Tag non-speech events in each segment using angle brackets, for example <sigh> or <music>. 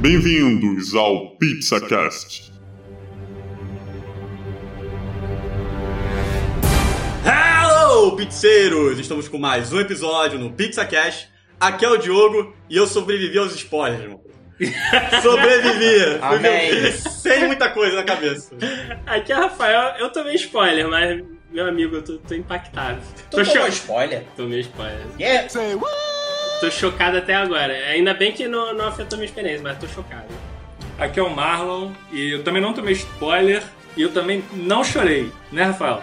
Bem-vindos ao PizzaCast. Hello, pizzeiros! Estamos com mais um episódio no PizzaCast. Aqui é o Diogo e eu sobrevivi aos spoilers, irmão. <laughs> Sobrevivi! Amém. sem muita coisa na cabeça. Aqui é o Rafael, eu tomei spoiler, mas, meu amigo, eu tô, tô impactado. Tu tô tomou cho- spoiler? Tomei spoiler. Yeah. Tô chocado até agora. Ainda bem que não, não afetou minha experiência, mas tô chocado. Aqui é o Marlon e eu também não tomei spoiler e eu também não chorei, né, Rafael?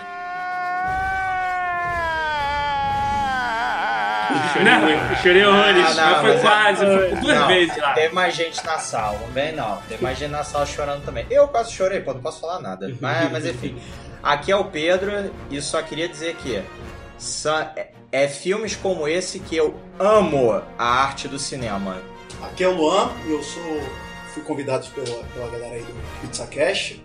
Chorei muito, chorei horrores. Não, mas foi é- quase, foi por duas Não, vezes lá. Teve mais gente na sala, não vem não. Teve mais gente na sala chorando também. Eu quase chorei, pô, não posso falar nada. Mas, mas enfim. Aqui é o Pedro e só queria dizer que é, filmes como esse que eu amo a arte do cinema. Aqui é o Luan e eu sou fui convidado pela, pela galera aí do Pizza Cash.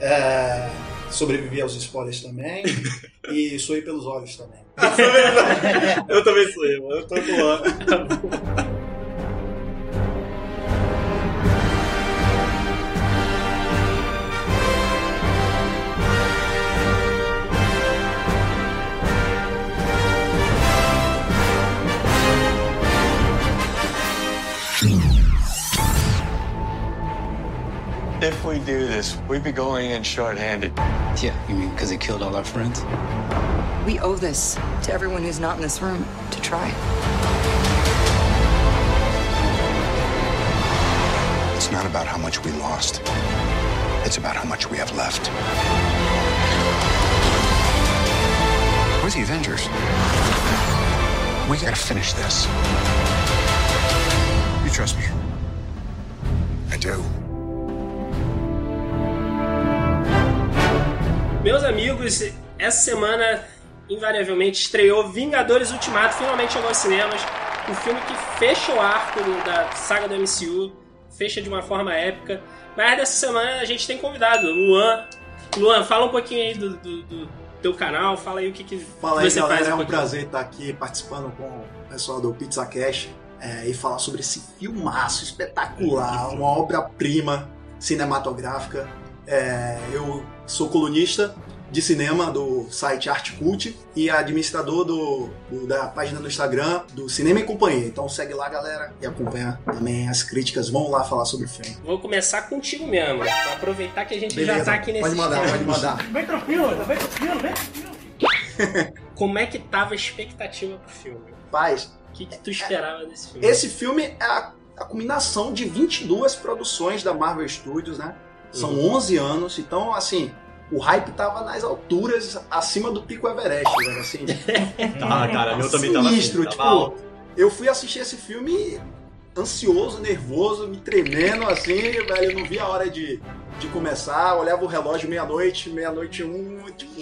É, sobrevivi aos spoilers também <laughs> e suei pelos olhos também. <laughs> Eu também sou eu, eu tô do <laughs> If we do this, we'd be going in short-handed. Yeah, you mean because he killed all our friends? We owe this to everyone who's not in this room to try. It's not about how much we lost. It's about how much we have left. We're the Avengers. We gotta finish this. You trust me? I do. Meus amigos, essa semana, invariavelmente, estreou Vingadores Ultimato, finalmente chegou aos cinemas. O filme que fecha o arco da saga do MCU, fecha de uma forma épica. Mas dessa semana a gente tem convidado, Luan. Luan, fala um pouquinho aí do, do- do teu canal, fala aí o que, que Fala aí, você galera. faz. É um pouquinho. prazer estar aqui participando com o pessoal do Pizza Cash é, e falar sobre esse filmaço espetacular, uma obra-prima cinematográfica. É, eu sou colunista de cinema do site Arte Cult e administrador do, do- da página no Instagram do Cinema e Companhia. Então segue lá, galera, e acompanha também as críticas. Vamos lá falar sobre o filme. Vou começar contigo mesmo, pra aproveitar que a gente Beleza, já tá aqui nesse pode mandar, <laughs> pode mandar. <laughs> Como é que tava a expectativa pro filme? Paz, O que, que tu esperava desse filme? Esse filme é a, a combinação de 22 produções da Marvel Studios, né? São Uhum. 11 anos, então, assim, o hype tava nas alturas, acima do Pico Everest, velho, assim. <laughs> Ah, cara, meu também tava Sinistro, assim, tipo, alto. eu fui assistir esse filme ansioso, nervoso, me tremendo, assim, velho, eu não vi a hora de, de começar, olhava o relógio meia-noite, meia-noite um, tipo,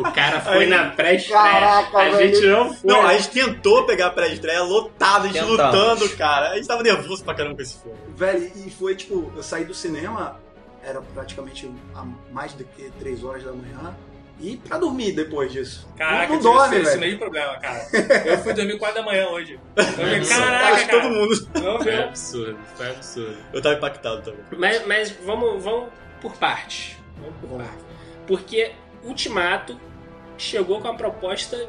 O cara foi Aí, na pré-estreia. A velho. gente não foi. Não, a gente tentou pegar a pré-estreia lotado, a gente Tentamos. lutando, cara. A gente tava nervoso pra caramba com esse filme. Velho, e foi tipo, eu saí do cinema, era praticamente a mais do que 3 horas da manhã, e pra dormir depois disso. Caraca, não, eu não dorme, esse, esse mesmo problema, cara. Eu fui dormir 4 da manhã hoje. Eu falei, caraca, que todo cara. mundo. Não Foi absurdo, foi absurdo. Eu tava impactado também. Mas, mas vamos, vamos por partes. Vamos por Vamos. partes. Porque Ultimato chegou com uma proposta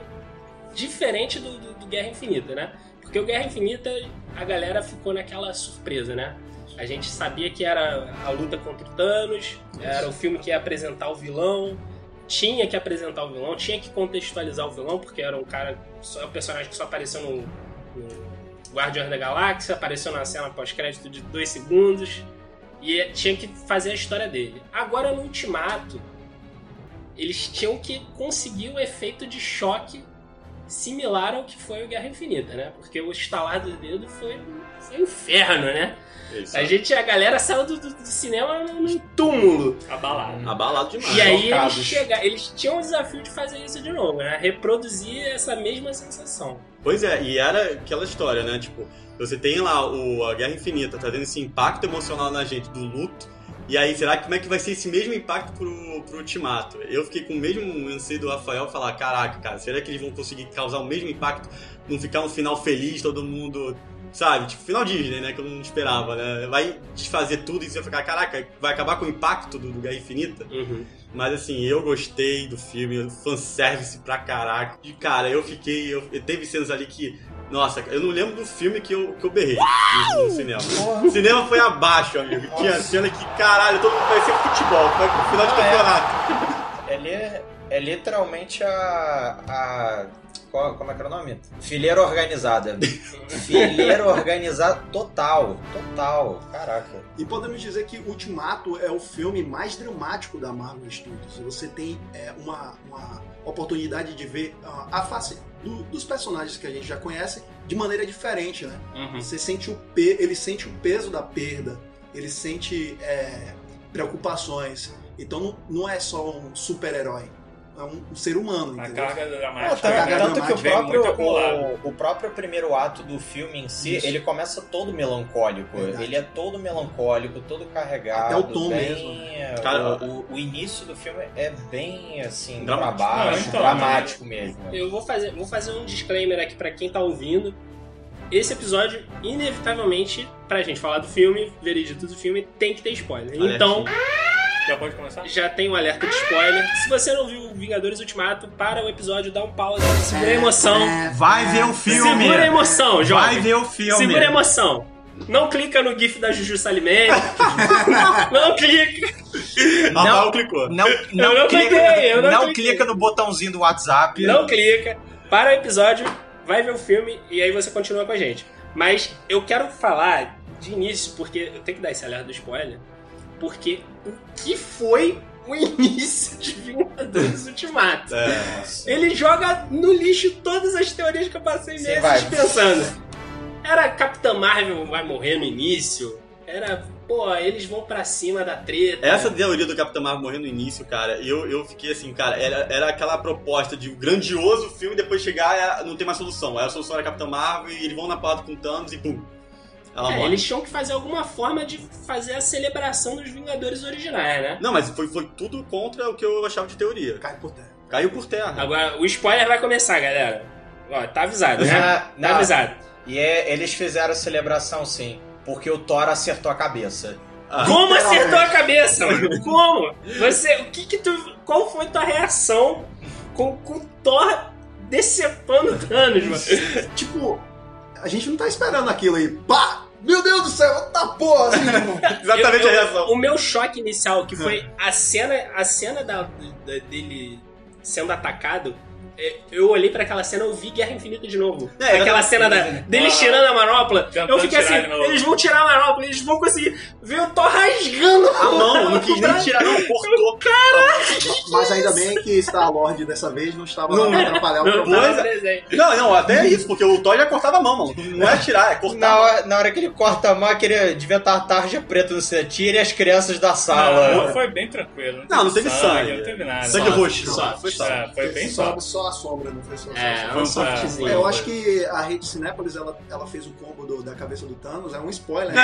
diferente do, do- do Guerra Infinita, né? Porque o Guerra Infinita, a galera ficou naquela surpresa, né? A gente sabia que era a luta contra o Thanos, era o filme que ia apresentar o vilão, tinha que apresentar o vilão, tinha que contextualizar o vilão, porque era um cara, só, um personagem que só apareceu no, no Guardiões da Galáxia, apareceu na cena pós-crédito de dois segundos, e tinha que fazer a história dele. Agora no Ultimato, eles tinham que conseguir o efeito de choque similar ao que foi o Guerra Infinita, né? Porque o estalar do dedo foi, foi um inferno, né? Isso. A gente, a galera saiu do, do- do cinema num túmulo. Abalado. Abalado demais. E aí eles, chega, eles tinham o desafio de fazer isso de novo, né? Reproduzir essa mesma sensação. Pois é, e era aquela história, né? Tipo, você tem lá o, a Guerra Infinita trazendo esse impacto emocional na gente do luto. E aí, será que como é que vai ser esse mesmo impacto pro, pro Ultimato? Eu fiquei com o mesmo anseio do Rafael falar, caraca, cara, será que eles vão conseguir causar o mesmo impacto? Não ficar um final feliz, todo mundo Sabe? Tipo, final Disney, né? Que eu não esperava, né? Vai desfazer tudo e você vai ficar, caraca, vai acabar com o impacto do, do Guerra Infinita. Uhum. Mas assim, eu gostei do filme, fanservice pra caraca. E cara, eu fiquei. Eu, eu- teve cenas ali que. Nossa, eu não lembro do filme que eu, que eu berrei no, no cinema. O cinema foi abaixo, amigo. Tinha cena que, caralho, todo mundo parecia futebol, foi pro final de é. campeonato. Ele é, é literalmente a. a qual- como é que era o nome? Fileira organizada. <laughs> Fileira organizada total. Total. Caraca. E podemos dizer que Ultimato é o filme mais dramático da Marvel Studios. Você tem é, uma, uma oportunidade de ver ah, a face do- dos personagens que a gente já conhece de maneira diferente, né? Uhum. Você sente o pe ele sente o peso da perda, ele sente é, preocupações. Então não, não é só um super-herói, é um, um ser humano, A entendeu? carga dramática. tanto, carga tanto que o próprio, o, o próprio primeiro ato do filme em si, Isso. ele começa todo melancólico. Verdade. Ele é todo melancólico, todo carregado. Até o tom bem, mesmo. é, Cara, o, o- o início do filme é bem assim, Dramático. pra baixo, Não, então, dramático mesmo. Eu vou fazer, vou fazer um disclaimer aqui pra quem tá ouvindo. Esse episódio, inevitavelmente, pra gente falar do filme, veredito do filme, tem que ter spoiler. Alertinha. Então, Já pode começar? já tem um alerta de spoiler. Se você não viu Vingadores Ultimato, para o episódio, dá um pause, segura a emoção. Vai ver o filme. Segura a emoção, Vai jovem. ver o filme. Segura a emoção. Não clica no GIF da Juju Salimene. <laughs> não clica. Rafael clicou. Não, não, Eu não clica, cliquei, eu não não cliquei. clica no botãozinho do WhatsApp. Não clica. Para o episódio, vai ver o filme e aí você continua com a gente. Mas eu quero falar de início, porque eu tenho que dar esse alerta do spoiler, porque o que foi o <laughs> início de Vingadores <laughs> Ultimato? É. Ele joga no lixo todas as teorias que eu passei meses vai. pensando. Era Capitã Marvel vai morrer no início? Era, pô, eles vão pra cima da treta. Essa teoria do Capitão Marvel morrer no início, cara, eu, eu fiquei assim, cara, era, era aquela proposta de um grandioso filme depois chegar não tem mais solução. Aí a solução era Capitão Marvel e eles vão na porrada com Thanos e pum. Ela É, morre. eles tinham que fazer alguma forma de fazer a celebração dos Vingadores originais, né? Não, mas foi, foi tudo contra o que eu achava de teoria. Cai por terra. Caiu por terra. Agora, o spoiler vai começar, galera. Ó, tá avisado, né? Ah, Tá avisado. E é- eles fizeram a celebração sim, porque o Thor acertou a cabeça. Ah, Como acertou a cabeça, mano? <laughs> Como? Você, o que que tu, qual foi tua reação com, com o Thor decepando Thanos, mano? Tipo, a gente não tá esperando aquilo aí. Pá! Meu Deus do céu, tá porra! Assim, tipo, <laughs> Exatamente Eu- a eu- reação. O meu choque inicial, que foi <laughs> a cena, a cena da, da- dele sendo atacado, eu olhei pra aquela cena e eu vi Guerra Infinita de novo. É, aquela cena da, dele Ah. tirando a manopla. Eu fiquei assim, eles vão tirar a manopla, eles vão conseguir ver o Thor rasgando A mão, <laughs> não quis nem tirar, não, cortou. mas ainda bem que Star Lord dessa vez não estava lá Não. pra atrapalhar o é. presente. Não, não, até isso, porque o Thor já cortava a mão, mano. Não é tirar, é cortar. Na hora, na hora que ele corta a mão, aquele devia estar a tarja preta no seu tire as crianças da sala. Não, foi bem tranquilo. Não, não teve sangue. Não teve nada. Sangue roxo. só, Foi só. É, foi bem só, só. a sombra, não foi só É, só- um só- softzinho. É, eu acho que a rede Cinépolis ela, ela fez o combo do- da cabeça do Thanos, é um spoiler. <laughs> né?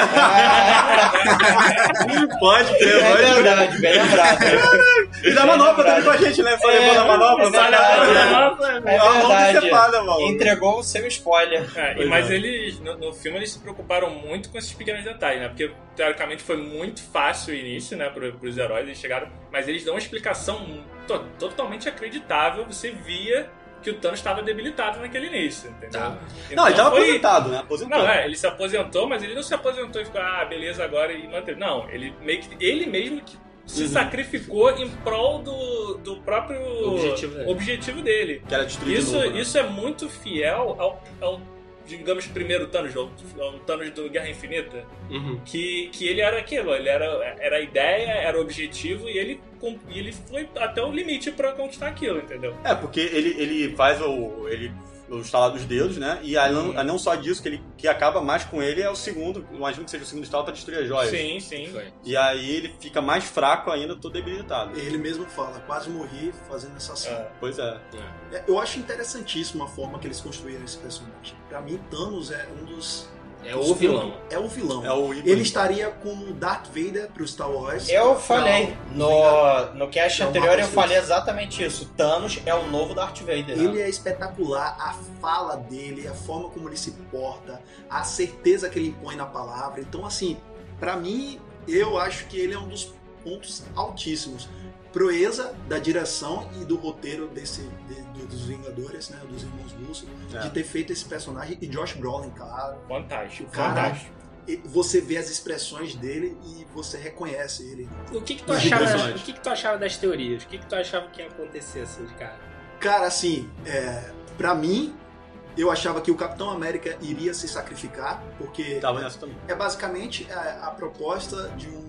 Pode crer, É pode verdade, bem lembrado. <laughs> E da manopla também com a gente, né? Só É, levando a manopla, é só verdade. levando a É manopla. É verdade. mano. Entregou o seu spoiler. É, mas é. eles, no, no filme, eles se preocuparam muito com esses pequenos detalhes, né? Porque, teoricamente, foi muito fácil o início, né, pro, pros heróis, eles chegaram... Mas eles dão uma explicação to- totalmente acreditável, você via que o Thanos estava debilitado naquele início, entendeu? Tá. Não, ele tava foi- aposentado, né? Aposentou. Não, é, ele se aposentou, mas ele não se aposentou e ficou, ah, beleza, agora e manteve. Não, ele meio que. Ele mesmo que se Uhum. sacrificou em prol do, do próprio Objetivo dele. objetivo dele. Que era destruído Isso, de novo, né? isso é muito fiel ao, ao digamos, primeiro Thanos, ao Thanos do Guerra Infinita. Uhum. Que, que ele era aquilo, ele era, era a ideia, era o objetivo e ele, ele foi até o limite pra conquistar aquilo, entendeu? É, porque ele, ele faz o. ele o estalar dos dedos, né? E aí não, aí não só disso, que ele que acaba mais com ele é o segundo, imagino que seja o segundo estalo pra destruir as joias. Sim, sim. Foi. E aí ele fica mais fraco ainda, todo debilitado. Ele mesmo fala, quase morri fazendo essa cena. É. Pois é. É, Eu acho interessantíssima a forma que eles construíram esse personagem. Pra mim, Thanos é um dos É o vilão. É o vilão. É o. Ele estaria com Darth Vader pro Star Wars. Eu falei, no, no cast É anterior eu falei exatamente isso. Thanos é o novo Darth Vader. Ele é espetacular, a fala dele, a forma como ele se porta, a certeza que ele impõe na palavra. Então, assim, pra mim, eu acho que ele é um dos pontos altíssimos. Proeza da direção e do roteiro desse, dos Vingadores, né? Dos irmãos Russo, É. de ter feito esse personagem. E Josh Brolin, claro. Fantástico, Cara, fantástico. Você vê as expressões dele e você reconhece ele. O que, que tu achava? personagens. O que, que tu achava das teorias? O que, que tu achava que ia acontecer assim de cara? Cara, assim, é, para mim, eu achava que o Capitão América iria se sacrificar, porque Tava nessa também. é basicamente a, a proposta de um,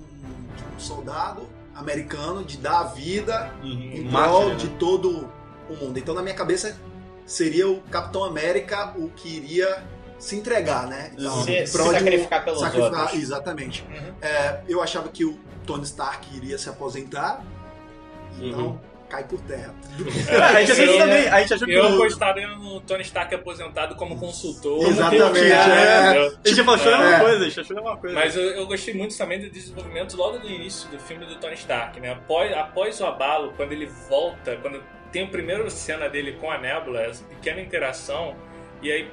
de um soldado americano de dar a vida em Mártir, prol né? de todo o mundo. Então, na minha cabeça, seria o Capitão América o que iria se entregar, né? Então, Se- se sacrificar pelos outros. Exatamente. Uhum. É, eu achava que o Tony Stark iria se aposentar, então Uhum. cai por terra. a gente achou também. A gente achou que Eu o- apostaria no Tony Stark aposentado como consultor. Exatamente, Como coach, é. entendeu? A gente já achou a É. mesma coisa, a gente achou a mesma coisa. Mas eu, eu gostei muito também do desenvolvimento logo do início do filme do Tony Stark, né? Após, após o abalo, quando ele volta, quando tem a primeira cena dele com a Nebula, essa pequena interação, e aí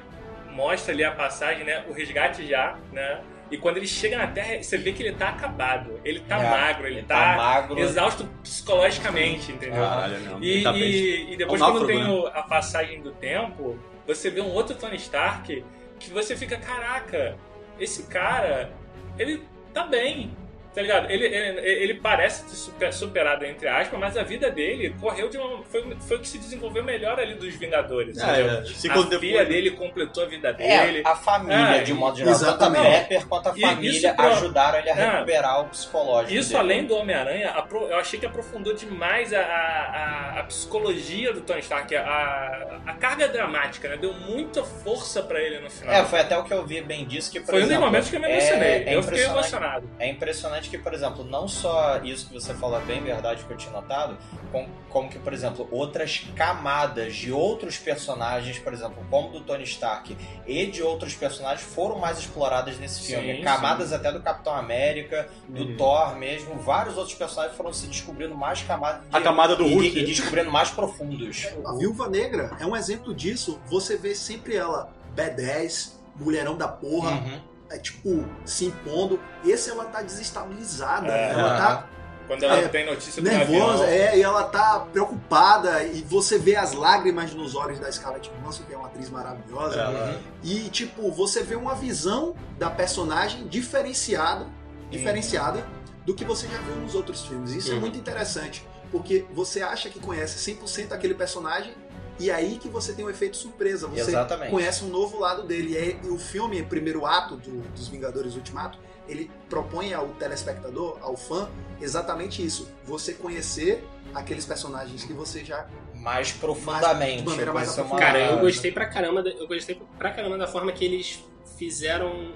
mostra ali a passagem, né? O resgate já, né? E quando ele chega na Terra, você vê que ele tá acabado. Ele tá É, magro, ele, ele tá, tá magro. exausto psicologicamente, entendeu? Caralho, não. E, tá e- e depois, É um quando náufrago, tem o- a passagem do tempo, você vê um outro Tony Stark que você fica, caraca, esse cara, ele tá bem. Tá ligado? Ele, ele, ele parece ter super- superado, entre aspas, mas a vida dele correu de uma. Foi, foi o que se desenvolveu melhor ali dos Vingadores. É, é. Se a filha depois- dele completou a vida dele. É, a família, É, de um modo geral, tanto a exatamente. Pepper quanto a E família isso ajudaram ele a É. recuperar o psicológico. Isso, dele. além do Homem-Aranha, eu achei que aprofundou demais a, a, a psicologia do Tony Stark, a, a carga dramática, né? Deu muita força pra ele no final. É, foi até o que eu vi bem disso, que por Foi um dos exemplo, momentos que eu me é- emocionei. é eu fiquei emocionado. É impressionante que, por exemplo, não só isso que você falou é bem verdade que eu tinha notado, com- como que, por exemplo, outras camadas de outros personagens, por exemplo, como do Tony Stark e de outros personagens foram mais exploradas nesse Sim, filme. sim. Camadas até do Capitão América, do Uhum. Thor mesmo, vários outros personagens foram se descobrindo mais camadas de- A camada do e, Hulk. e descobrindo mais profundos. A Viúva Negra é um exemplo disso. Você vê sempre ela B10, mulherão da porra, Uhum. É, tipo, se impondo. Esse ela tá desestabilizada. É. ela tá Quando ela É, tem notícia do nervosa, avião. é, e ela tá preocupada. E você vê as lágrimas nos olhos da Scarlett Johansson, que é uma atriz maravilhosa. Ela- E, tipo, você vê uma visão da personagem diferenciada, diferenciada do que você já viu nos outros filmes. Isso é Uhum. muito interessante, porque você acha que conhece 100% aquele personagem e aí que você tem um efeito surpresa. Você Exatamente. conhece um novo lado dele. E aí, o filme, primeiro ato do- dos Vingadores Ultimato, ele propõe ao telespectador, ao fã, exatamente isso. Você conhecer aqueles personagens que você já Mais profundamente. de maneira mais Vai ser uma- aprofundada. Cara, eu gostei pra caramba, da- eu gostei pra caramba da forma que eles fizeram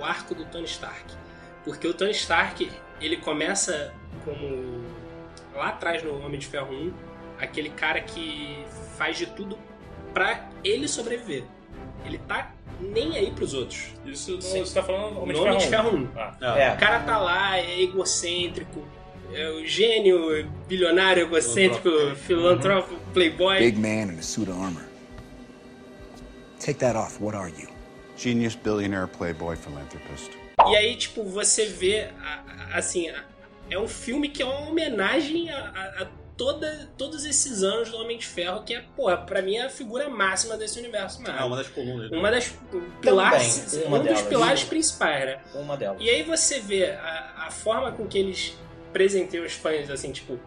o arco do Tony Stark. Porque o Tony Stark, ele começa como lá atrás no Homem de Ferro 1, aquele cara que faz de tudo pra ele sobreviver. Ele tá nem aí pros outros. Isso Sim. você tá falando Homem Homem de Ferro 1. Ah. É. O cara tá lá, é egocêntrico, é o gênio, bilionário, egocêntrico, filantrópico, playboy. Big man in a suit of armor. Take that off. What are you? Genius, billionaire, playboy, philanthropist. E aí, tipo, você vê, assim, é um filme que é uma homenagem a, a- a toda, todos esses anos do Homem de Ferro, que é, porra, pra mim é a figura máxima desse universo É Marvel. uma das colunas. né? Uma das pilares, uma um dos delas. pilares principais, né? Uma delas. E aí você vê a, a forma com que eles presenteiam os fãs, assim, tipo,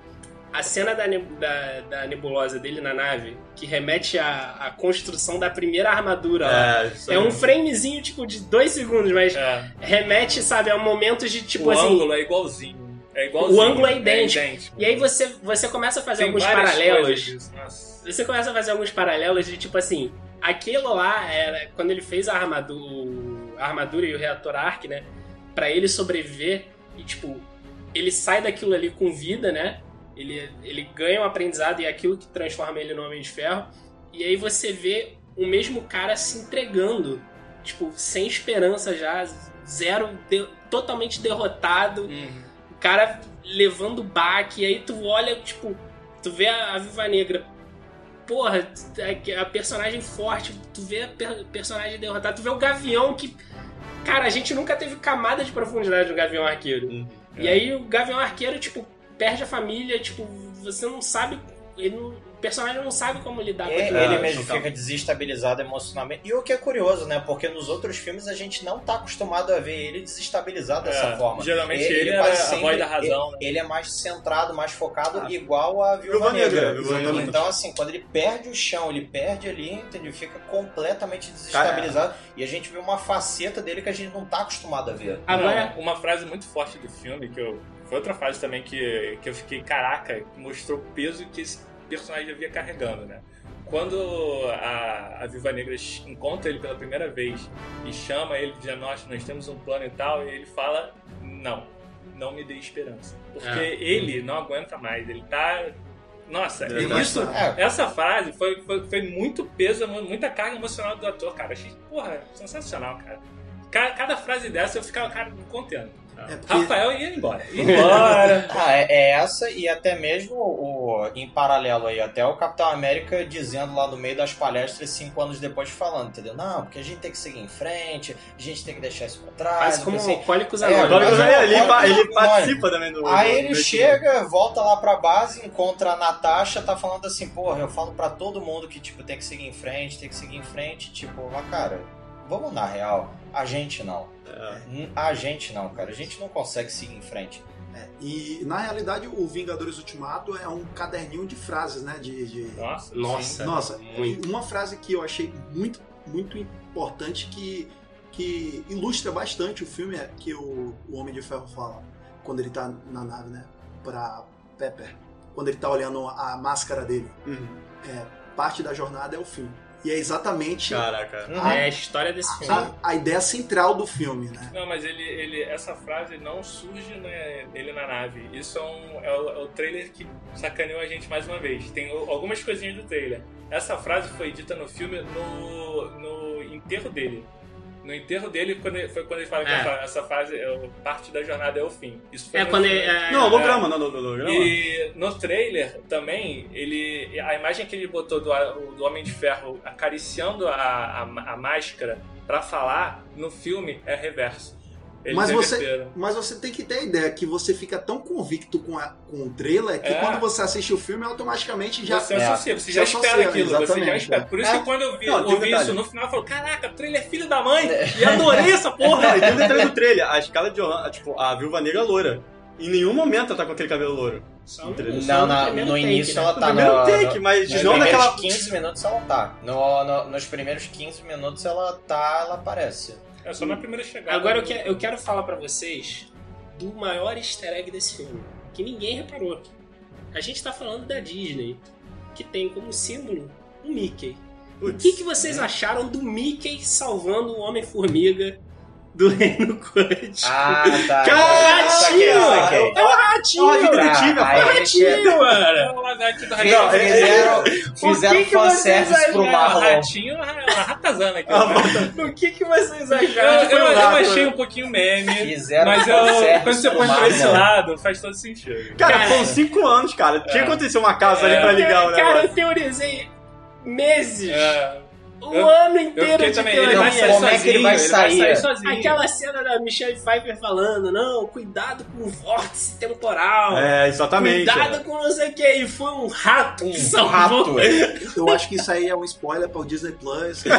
a cena da, da, da nebulosa dele na nave, que remete à, à construção da primeira armadura lá. É, É um framezinho, tipo, de dois segundos, mas É. remete, sabe, a momentos de, tipo o assim... ângulo é igualzinho. É igualzinho. O ângulo é idêntico. E aí você, você começa a fazer Tem alguns paralelos. Você começa a fazer alguns paralelos de, tipo assim, aquilo lá era... Quando ele fez a armadura, a armadura e o reator Arc, né? Pra ele sobreviver e, tipo, ele sai daquilo ali com vida, né? Ele, ele ganha um aprendizado e é aquilo que transforma ele no Homem de Ferro. E aí você vê o mesmo cara se entregando tipo, sem esperança já, zero, de- totalmente derrotado. O cara levando baque, e aí tu olha, tipo, tu vê a, a Viva Negra. Porra, a, a personagem forte, tu vê a per- personagem derrotada, tu vê o Gavião que. Cara, a gente nunca teve camada de profundidade no Gavião Arqueiro. E aí o Gavião Arqueiro, tipo, perde a família, tipo, você não sabe. Ele não- o personagem não sabe como lidar com Ele, aquilo. ele ali. mesmo fica desestabilizado emocionalmente. E o que é curioso, né? Porque nos outros filmes a gente não tá acostumado a ver ele desestabilizado dessa É, forma. geralmente ele era quase a voz da razão, Ele, ele é mais centrado, mais focado, igual a Viúva Viúva Negra, Negra. Então, assim, quando ele perde o chão, ele perde ali, entendeu? Fica completamente desestabilizado. E a gente vê uma faceta dele que a gente não tá acostumado a ver. Agora, uma frase muito forte do filme, que eu. Foi outra frase também que, que eu fiquei, caraca, que mostrou o peso que esse personagem havia carregando, né? Quando a, a Viva Negra encontra ele pela primeira vez e chama ele dizendo, nós, nós temos um plano e tal, e ele fala, não, não me dê esperança. Porque É. ele não aguenta mais, ele tá. Nossa, tá- isso, É. essa frase foi, foi, foi muito peso, muita carga emocional do ator, cara. Achei, porra, sensacional, cara. Cada, cada frase dessa eu ficava, cara, contendo. Rafael ia embora. Ia <laughs> embora. Ah, é, é essa e até mesmo o, em paralelo aí, até o Capitão América dizendo lá no meio das palestras, cinco anos depois, falando, entendeu? Não, porque a gente tem que seguir em frente, a gente tem que deixar isso pra trás. Quase como assim, Alcoólicos É, Anônimos. Mas é, ele Alcoólicos ele participa também do- Aí ele chega, volta lá pra base, encontra a Natasha, tá falando assim, porra, eu falo pra todo mundo que, tipo, tem que seguir em frente, tem que seguir em frente, tipo, mas cara, vamos na real, a gente não. É. A gente não, cara, a gente não consegue seguir em frente. E na realidade o Vingadores Ultimato é um caderninho de frases, né? De, de- Nossa, Nossa, Nossa, muito. uma frase que eu achei muito, muito importante que, que ilustra bastante o filme é que o, o Homem de Ferro fala quando ele tá na nave, né? Pra Pepper. Quando ele tá olhando a máscara dele. Uhum. É, parte da jornada é o fim. E é exatamente Caraca. a, É a história desse filme. a, a ideia central do filme, né? Não, mas ele, ele, essa frase não surge né, nele na nave. Isso é, um, é, o, é o trailer que sacaneou a gente mais uma vez. Tem algumas coisinhas do trailer. Essa frase foi dita no filme no, no enterro dele. No enterro dele quando ele- foi quando ele fala que É. essa, essa frase é parte da jornada é o fim. Isso foi É quando ele- é- Não, holograma, não, não, não, holograma. E no trailer também, ele, a imagem que ele botou do, do Homem de Ferro acariciando a, a, a máscara pra falar no filme é reverso. Eles Mas você, mas você tem que ter a ideia que você fica tão convicto com, a- com o trailer que É. quando você assiste o filme, automaticamente já. Você associa, você já Você espera associa, aquilo, você já espera. é. Por isso É. que quando eu vi, Não, ouvi detalhe. isso no final, eu falo, caraca, o trailer é filho da mãe! E adorei essa Não, porra! e tem um detalhe do trailer. A escala de Johan, tipo, a Viúva Negra é loura. Em nenhum momento ela tá com aquele cabelo louro. Só no, Não, no na- primeiro no take, início né? ela No tá primeiro no, take, no- mas nos não primeiros naquela... 15 minutos ela tá. No, no- nos primeiros 15 minutos ela tá, ela aparece. É só na primeira chegada. Agora eu quero, eu quero falar pra vocês do maior easter egg desse filme, que ninguém reparou. A gente tá falando da Disney, que tem como símbolo o Mickey. O que, que vocês acharam do Mickey salvando o Homem-Formiga do <laughs> Reino Quântico? Ah, tá. Saquei, ratinho! saquei. É um ratinho! É um ratinho Tá, rapaz. aí É um ele ratinho, mano! Não, ratinho. fizeram, fizeram que que vocês fanservice pro É, Marlon. ratinho, é uma ratazana aqui. né? O que, que vocês Eu, acharam? eu, eu rato, achei um pouquinho meme, Fizeram mas eu, quando você põe pra esse lado, faz todo sentido. Cara, Cara, foram cinco anos, cara. Tinha que acontecer uma casa ali É. pra ligar o Cara, negócio. eu teorizei meses. É, Um Eu- ano inteiro de também, teoria. ele vai sair Como é que sozinho, ele vai sair? sozinho. Aquela cena da Michelle Pfeiffer falando, não, cuidado com o vórtice temporal. É, exatamente. Cuidado com não sei o que. E foi um rato que Um salvou. rato. Eu acho que isso aí é um spoiler para o Disney Plus. <laughs>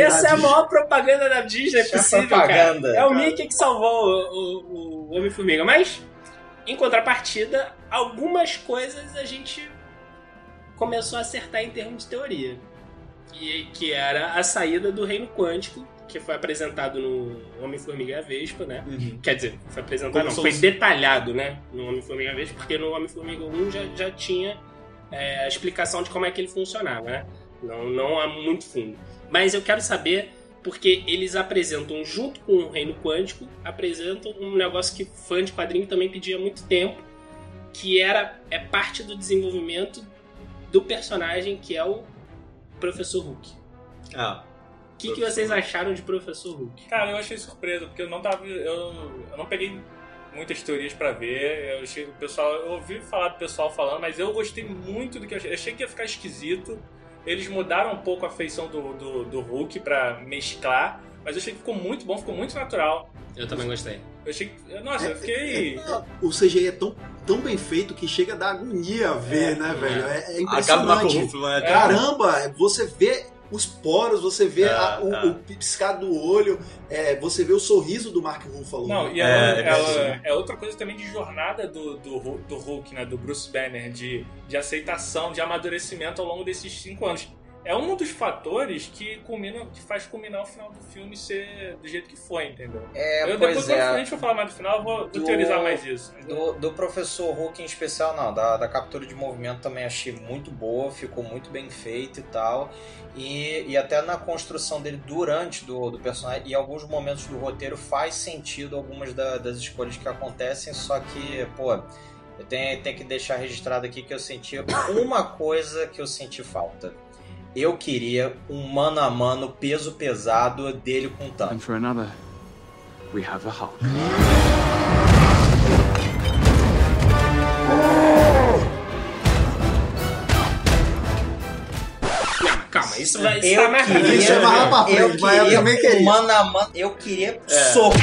Essa é a maior propaganda da Disney Isso é possível, propaganda, cara. É o cara. Mickey que salvou o, o- o Homem-Formiga. Mas, em contrapartida, algumas coisas a gente começou a acertar em termos de teoria. E, que era a saída do Reino Quântico, que foi apresentado no Homem-Formiga e Vespa, né? Uhum. Quer dizer, foi apresentado, Como não, foi detalhado, né? No Homem-Formiga e Vespa, porque no Homem-Formiga 1 já, já tinha é, a explicação de como é que ele funcionava, né? Não, não há muito fundo. Mas eu quero saber, porque eles apresentam, junto com o Reino Quântico, apresentam um negócio que fã de quadrinho também pedia há muito tempo, que era é parte do desenvolvimento do personagem que é o Professor Hulk. Ah, que, que vocês acharam de Professor Hulk? Cara, eu achei surpresa, porque eu não tava. Eu, eu não peguei muitas teorias pra ver. Eu achei o pessoal. Eu ouvi falar do pessoal falando, mas eu gostei muito do que eu achei. Eu achei que ia ficar esquisito. Eles mudaram um pouco a feição do, do, do Hulk pra mesclar. Mas eu achei que ficou muito bom, ficou muito natural. Eu também gostei. Eu achei que. Nossa, eu fiquei. O CGI é tão, tão bem feito que chega a dar agonia ver, né, velho? É, é impressionante. Ruffalo, né? Caramba, você vê os poros, você vê É, a- o, é. o piscar do olho, é, você vê o sorriso do Mark Ruffalo. Não, né? e ela, É, é ela- é outra coisa também de jornada do, do, do Hulk, né? Do Bruce Banner, de, de aceitação, de amadurecimento ao longo desses cinco anos. É um dos fatores que culmina, que faz culminar o final do filme ser do jeito que foi, entendeu? É, eu, pois depois, quando a é. gente for falar mais do final, eu vou, Do- teorizar mais isso. Do, do professor Hulk em especial, não. Da, da captura de movimento também achei muito boa, ficou muito bem feito e tal. E, e até na construção dele durante do, do personagem, e alguns momentos do roteiro faz sentido algumas da- das escolhas que acontecem, só que, pô, eu tenho, tenho que deixar registrado aqui que eu senti uma coisa que eu senti falta. Eu queria um mano a mano, peso pesado dele com o Thanos. And for another, we have a Hulk. Calma, isso vai isso Eu tá mais queria, Isso é pra frente, eu eu queria também queria. mano a mano, eu queria É. soco.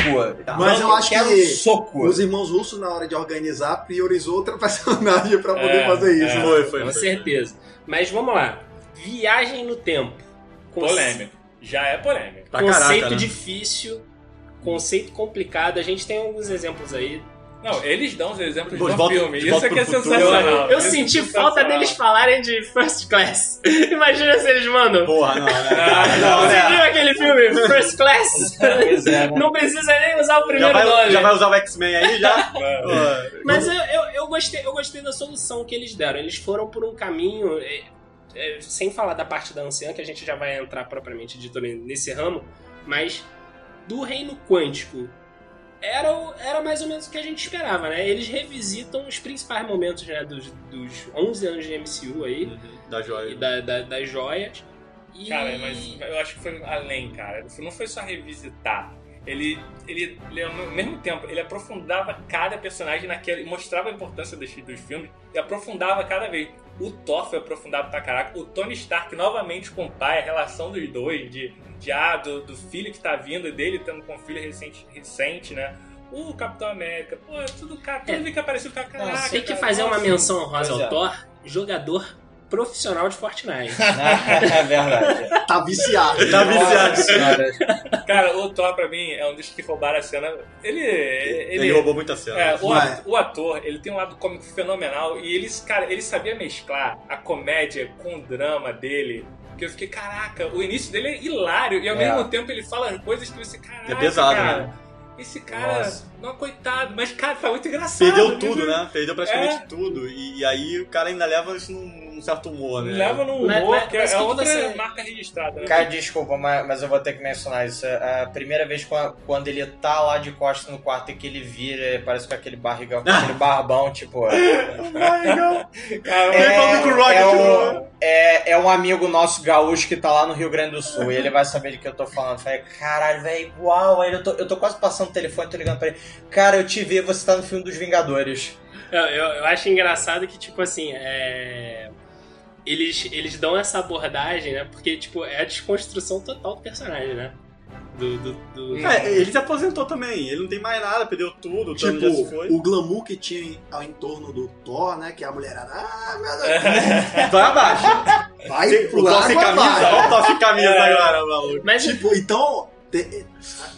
Mas eu acho que soco. os irmãos russos, na hora de organizar, priorizou outra <laughs> personagem pra poder É, fazer isso. é. Foi, foi. Com foi. certeza. Mas vamos lá. Viagem no tempo. Conce- polêmico. Já é polêmico. Pra conceito caraca, né? difícil, conceito complicado. A gente tem alguns exemplos aí. Não, eles dão os exemplos de no volta- filme. de Isso é que é sensacional. Eu Isso é senti sensacional. falta deles falarem de First Class. <laughs> Imagina se eles mandam. Porra, não, né? Ah, não, Você né? viu aquele filme First Class? <laughs> Pois é, né? Não precisa nem usar o Já primeiro vai, nome. já vai usar o X-Men aí, já? <laughs> É. Mas eu, eu, eu gostei, eu gostei da solução que eles deram. Eles foram por um caminho, é, é, sem falar da parte da anciã, que a gente já vai entrar propriamente dito nesse ramo, mas do reino quântico. Era, era mais ou menos o que a gente esperava, né? Eles revisitam os principais momentos né, dos, dos 11 anos de MCU aí, Da e joia. da, da- das joias. E... Cara, mas eu acho que foi além, cara. Não foi só revisitar. Ele, ele, ele, ao mesmo tempo, ele aprofundava cada personagem naquele. mostrava a importância dos, dos filmes e aprofundava cada vez. O Thor foi aprofundado pra caraca. O Tony Stark novamente com o pai, a relação dos dois, de, de ah, do, do filho que tá vindo dele, tendo com um filho recente, recente, né? O Capitão América, pô, tudo, cara, tudo É. que apareceu com a caraca. Tem que cara, fazer uma menção honrosa Pois é. ao Thor, jogador profissional de Fortnite. <laughs> é verdade. Tá viciado. Tá viciado. Cara, o Thor pra mim é um dos que roubaram a cena. Ele. Ele, Ele roubou muita cena. É, o, o ator, ele tem um lado cômico fenomenal e ele, cara, ele sabia mesclar a comédia com o drama dele. Que eu fiquei, caraca, o início dele é hilário e ao É. mesmo tempo ele fala coisas que você, caraca, É pesado, cara, né? Esse cara, Nossa. Não, coitado, mas cara, foi muito engraçado. Perdeu tudo, né? Perdeu praticamente É. tudo. E, aí o cara ainda leva isso num, num certo humor, né? Leva no humor, Mas- mas- que mas é que que outra você- marca registrada. Né? Cara, desculpa, mas, mas eu vou ter que mencionar isso. É A primeira vez qua- quando ele tá lá de costas no quarto e que ele vira, parece com aquele barrigão, com aquele <laughs> barbão, tipo. Cara, É, <laughs> falando com o Rocket, é, né? um, é, é um amigo nosso gaúcho que tá lá no Rio Grande do Sul e ele vai saber de que eu tô falando. Eu falei, caralho, velho, igual. Aí eu tô, eu tô quase passando o telefone, tô ligando pra ele. Cara, eu te vi, você tá no filme dos Vingadores. Eu, eu, eu acho engraçado que, tipo assim, é... eles, eles dão essa abordagem, né? Porque, tipo, é a desconstrução total do personagem, né? Do. do, do- É, ele se aposentou também. Ele não tem mais nada, perdeu tudo. O Tipo, foi. o glamour que tinha ao entorno do Thor, né? Que a mulherada, ah, meu Deus, <laughs> Vai abaixo. vai o pro Thor sem camisa. Olha o Thor sem camisa É. agora, maluco. Mas, Tipo, então,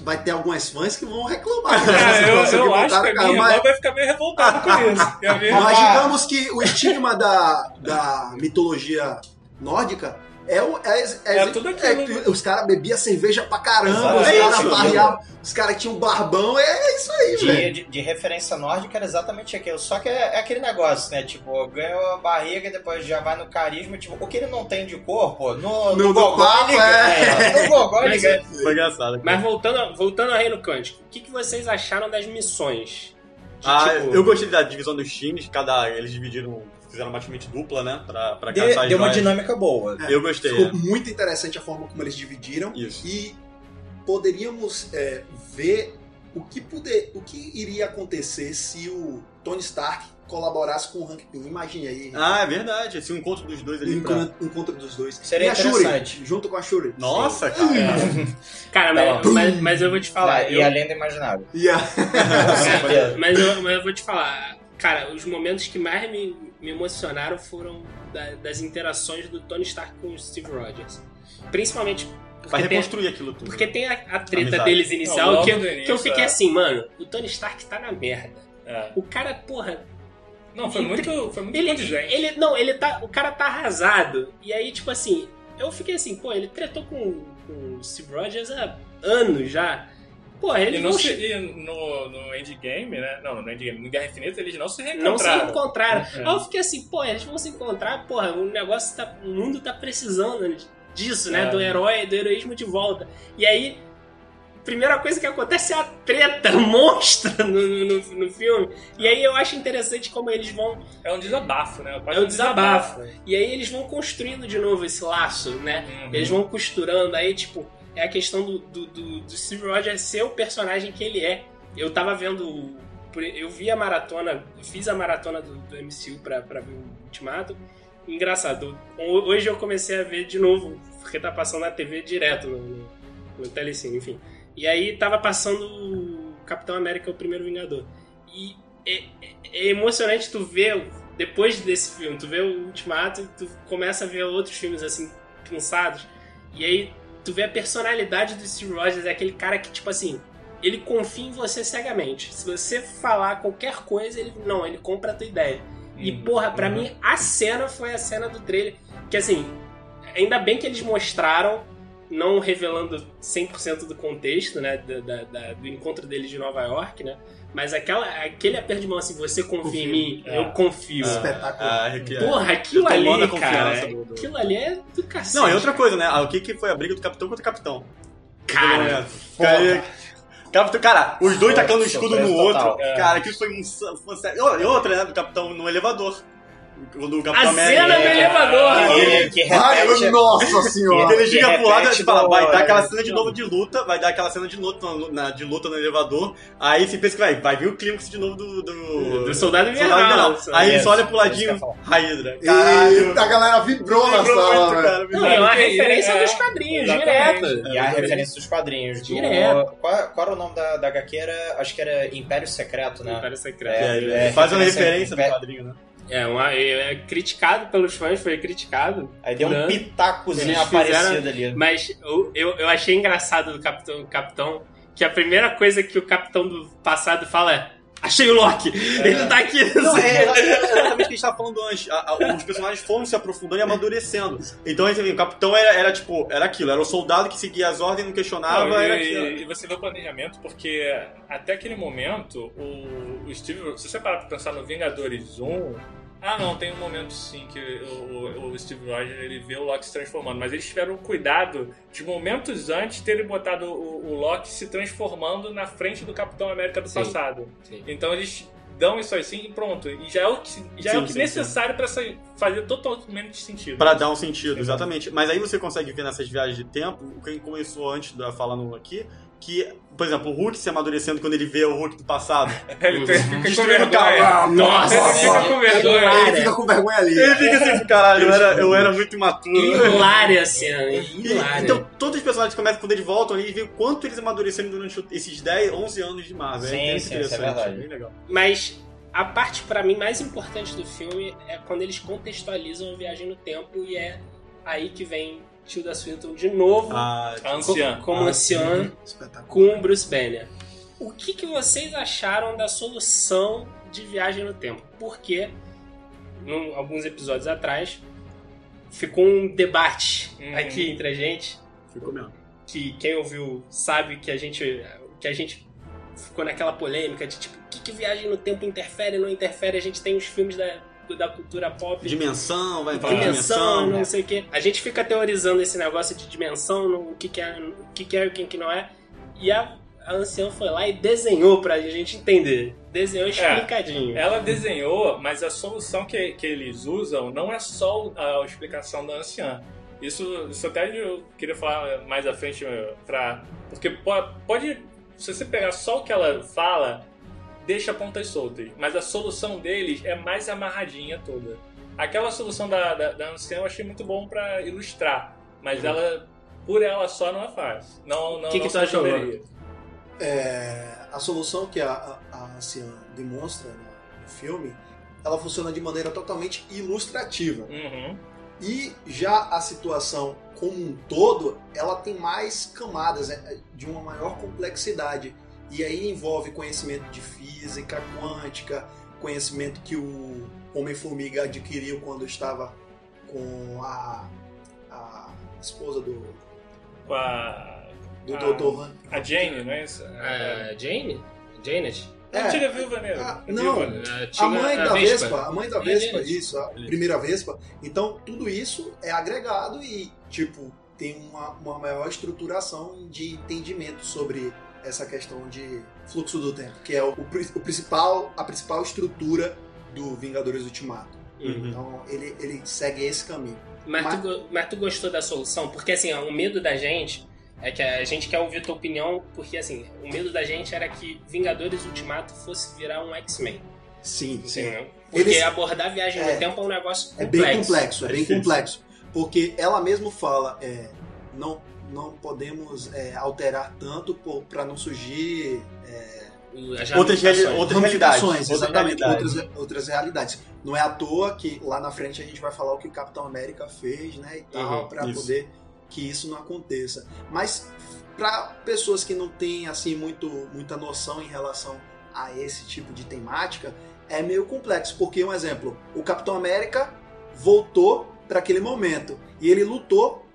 vai ter algumas fãs que vão reclamar. Cara, dessa eu, eu que acho que o a minha mas- vai ficar meio revoltada com isso. <laughs> Ver? Mas digamos que o estigma da, da mitologia nórdica é o. É, é- É tudo aquilo. é que os caras bebiam cerveja pra caramba, Exato. os É caras isso. farreavam, os caras tinham barbão, é isso aí, De, velho. de, de referência nórdica era exatamente aquilo. Só que é, é aquele negócio, né? Tipo, ganhou a barriga e depois já vai no carisma. Tipo, o que ele não tem de corpo, no, No- no, Gogó papo, ele ganha. é. No Gogó ele Mas- ganha. Foi engraçado. mas voltando, voltando ao Reino Quântico, o que, que vocês acharam das missões? De, Ah, tipo, eu gostei da divisão dos times, cada. Eles dividiram fizeram ultimate dupla, né? Pra, pra Deu, caçar deu uma dinâmica boa. É, Eu gostei. Ficou é. muito interessante a forma como eles dividiram. Isso. E poderíamos é, ver o que, poder, o que iria acontecer se o Tony Stark colaborasse com o Hank Pym. Imagine aí. Ah, é verdade. Esse encontro dos dois ali. Pra... encontro, dos dois. Seria e a Shuri, interessante. junto com a Shuri. Nossa, cara. <laughs> Cara, mas, Não. mas, mas eu vou te falar. Ah, eu- E além do imaginável. E certeza. <laughs> mas, eu, mas eu vou te falar, cara, os momentos que mais me, me emocionaram foram da- das interações do Tony Stark com o Steve Rogers. Principalmente Pra porque tem, reconstruir aquilo tudo. porque tem a, a treta Amizade. deles Não, inicial logo que, eu- no que eu início, fiquei é. assim, mano, o Tony Stark tá na merda. É. O cara, porra, Não, foi muito, foi muito ele, inteligente. ele não, ele tá, o cara tá arrasado. E aí, tipo assim, eu fiquei assim, pô, ele tretou com, com o Steve Rogers há anos já. Porra, ele E, não não, se, e no, no Endgame, né? Não, no Endgame, no Guerra Infinita, eles não se não se reencontraram. encontraram. É. Aí eu fiquei assim, pô, eles vão se encontrar, porra, o negócio tá. O mundo tá precisando disso, né? É. Do herói, do heroísmo de volta. E aí, primeira coisa que acontece é a treta <laughs> monstra no, no, no filme. E aí eu acho interessante como eles vão É um desabafo, né? É um desabafo. E aí eles vão construindo de novo esse laço, né? Uhum. Eles vão costurando. Aí, tipo, é a questão do, do, do, do Steve Rogers ser o personagem que ele é. Eu tava vendo. Eu vi a maratona, fiz a maratona do, do MCU pra, pra ver o Ultimato. Engraçado, hoje eu comecei a ver de novo, porque tá passando na TV direto, no, no, no Telecine, enfim. E aí tava passando o Capitão América, o primeiro Vingador. E é, é- é emocionante tu ver, depois desse filme, tu vê o Ultimato tu começa a ver outros filmes assim, cansados. E aí tu vê a personalidade do Steve Rogers, é aquele cara que, tipo assim, ele confia em você cegamente. Se você falar qualquer coisa, ele não, ele compra a tua ideia. E Uhum. porra, pra Uhum. mim a cena foi a cena do trailer, que assim, ainda bem que eles mostraram, não revelando 100% do contexto, né, da- da- da- do encontro deles de Nova York, né? Mas aquela, aquele aperto de mão assim, você confia em mim, É. eu confio. Espetacular. Ah, que- Porra, aquilo ali, cara, do- aquilo ali é do cacete. Não, e outra coisa, né? Ah, O que, que foi a briga do capitão contra o capitão? Cara, Cara, Capitão, cara, os dois tacando o escudo no outro. total. É. Cara, aquilo foi um. Foi um. E outra, né? Do capitão no elevador. Do Capitão a cena do América. elevador! Que, que Ai, repete, nossa senhora! Ele giga pro lado repete e fala, do- vai dar aquela cena de novo de luta, vai dar aquela cena de luta, no- na- de luta no elevador. Aí você pensa que vai, vai vir o clímax de novo do. Do, Do Soldado Invernal. Aí Isso, você olha pro ladinho. Raidra. Caralho. Eita, a galera vibrou na sala, velho. Não, é uma É, referência dos quadrinhos, direto. E a referência dos quadrinhos. Do, Direto. qual, era o nome da, da HQ? Acho que era Império Secreto, né? Império Secreto. É, ele É, faz uma referência- referência no quadrinho, né? É, uma, é, é criticado pelos fãs, foi criticado. Aí deu um Né? pitacozinho Eles aparecido fizeram- ali. Mas eu, eu, eu achei engraçado do Capitão, Capitão que a primeira coisa que o Capitão do passado fala é Achei o Loki! Ele tá aqui! Não, é exatamente o que a gente tava falando antes. A- a- os personagens foram se aprofundando e amadurecendo. Então, assim, o capitão era, era tipo, era aquilo, era o soldado que seguia as ordens, não questionava, Não, era e, aquilo. e você vê o planejamento, porque até aquele momento, o, o Steve, se você parar pra pensar no Vingadores 1, ah não, tem um momento sim que o, o- Steve Rogers ele vê o Loki se transformando, mas eles tiveram o cuidado de momentos antes terem botado o, o Loki se transformando na frente do Capitão América do Sim. passado. Sim. Então eles dão isso assim e pronto. E já é o que, já é Sim, o que sim, necessário pra sa- fazer totalmente sentido. Pra dar um sentido, exatamente. Mas aí você consegue ver nessas viagens de tempo, o que começou antes da falando aqui, que, por exemplo, o Hulk se amadurecendo quando ele vê o Hulk do passado. <laughs> Ele fica com vergonha. Nossa! Ele fica com vergonha. Ele fica com vergonha ali. Ele fica assim, caralho, eu era, eu era muito imaturo. Hilária a cena, hilária. então, todos os personagens começam quando eles voltam e vê o quanto eles amadureceram durante esses 10, 11 anos de Marvel. Sim, é sim, isso é interessante, verdade. bem legal. Mas a parte pra mim mais importante do filme é quando eles contextualizam a viagem no tempo e é aí que vem Tilda Swinton de novo Ah, A anciã. como Ah, anciã com o Bruce Banner. O que, que vocês acharam da solução de viagem no tempo? Porque, num, alguns episódios atrás, ficou um debate Uhum. aqui entre a gente, ficou mesmo. que quem ouviu sabe que a gente, que a gente ficou naquela polêmica de tipo, o que, que viagem no tempo interfere, não interfere? A gente tem os filmes da, da cultura pop Dimensão, vai falar de dimensão, dimensão. não sei o que. A gente fica teorizando esse negócio de dimensão, no- o que, que é, o que, que é e o que, que não é. E a, a anciã foi lá e desenhou pra gente entender. Desenhou explicadinho. Ela desenhou, mas a solução que, que eles usam não é só a explicação da anciã. Isso, isso até eu queria falar mais à frente pra. Porque po- pode. Se você pegar só o que ela fala, deixa pontas soltas. Mas a solução deles é mais amarradinha toda. Aquela solução da, da, da anciã eu achei muito bom pra ilustrar. Mas ela, por ela só, não é fácil. Não, não, Que que não tu se achou. É, a solução que a, a, a anciã demonstra no, no filme, ela funciona de maneira totalmente ilustrativa. Uhum. E já a situação como um todo, ela tem mais camadas, é, de uma maior complexidade. E aí envolve conhecimento de física quântica, conhecimento que o Homem-Formiga adquiriu quando estava com a, a esposa do, Com a. do a- Dr. Han. A Jane, não é isso? A Jane? Janet? É, a antiga viúva negra. Ah, A não, viúva. A mãe a da Vespa. Vespa, a mãe da É, Vespa, Janet. isso, a primeira Vespa. Então, tudo isso é agregado e, tipo, tem uma, uma maior estruturação de entendimento sobre essa questão de fluxo do tempo, que é o, o pri- o principal, a principal estrutura do Vingadores Ultimato. Uhum. Então, ele, ele segue esse caminho. Mas, Mas- Tu, mas tu gostou da solução? Porque assim, ó, o medo da gente é que a gente quer ouvir tua opinião, porque assim, o medo da gente era que Vingadores Ultimato fosse virar um X-Men. Sim, sim. Entendeu? Porque Eles- abordar a viagem É. no tempo é um negócio É complexo. bem complexo, é, bem complexo. Porque ela mesmo fala, é, não, não podemos é, alterar tanto para não surgir é, As Outras, outras realidades. exatamente, realidades. outras, outras realidades. Não é à toa que lá na frente a gente vai falar o que o Capitão América fez, né, e tal, Uhum, para poder que isso não aconteça. Mas para pessoas que não têm assim muito muita noção em relação a esse tipo de temática, é meio complexo, porque um exemplo, o Capitão América voltou para aquele momento e ele lutou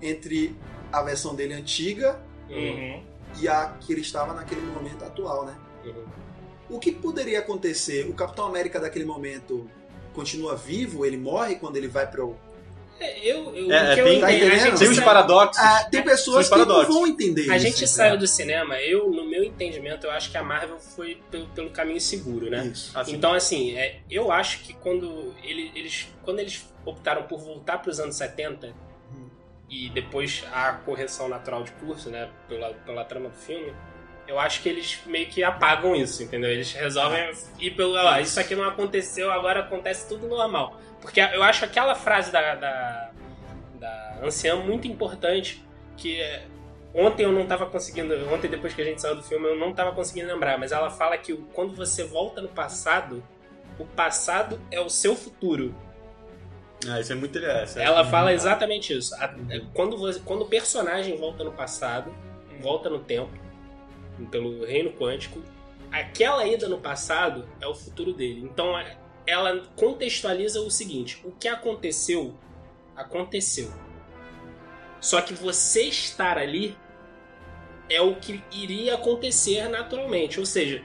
entre a versão dele antiga Uhum. e a que ele estava naquele momento atual, né? Uhum. O que poderia acontecer? O Capitão América daquele momento continua vivo? Ele morre quando ele vai pro. É, Eu, eu, É, é bem- tá entendendo? Tem uns paradoxos. Ah, tem pessoas São que não vão entender A isso. gente entendeu? saiu do cinema, eu, no meu entendimento, eu acho que a Marvel foi pelo, pelo caminho seguro, né? Isso. Assim, Então, assim, é, eu acho que quando ele- eles, quando eles optaram por voltar para os anos 70 Hum. E depois a correção natural de curso, né, pela, pela trama do filme, eu acho que eles meio que apagam isso, entendeu? Eles resolvem ir pelo. Isso aqui não aconteceu, agora acontece tudo normal. Porque eu acho aquela frase da, da, da anciã muito importante que é, Ontem eu não tava conseguindo. Ontem, depois que a gente saiu do filme, eu não tava conseguindo lembrar. Mas ela fala que quando você volta no passado, o passado é o seu futuro. Ah, isso é muito interessante. Ela fala exatamente isso. A- Quando, você- quando o personagem volta no passado, volta no tempo, pelo reino quântico, aquela ida no passado é o futuro dele. Então é- ela contextualiza o seguinte: o que aconteceu, aconteceu. Só que você estar ali é o que iria acontecer naturalmente. Ou seja,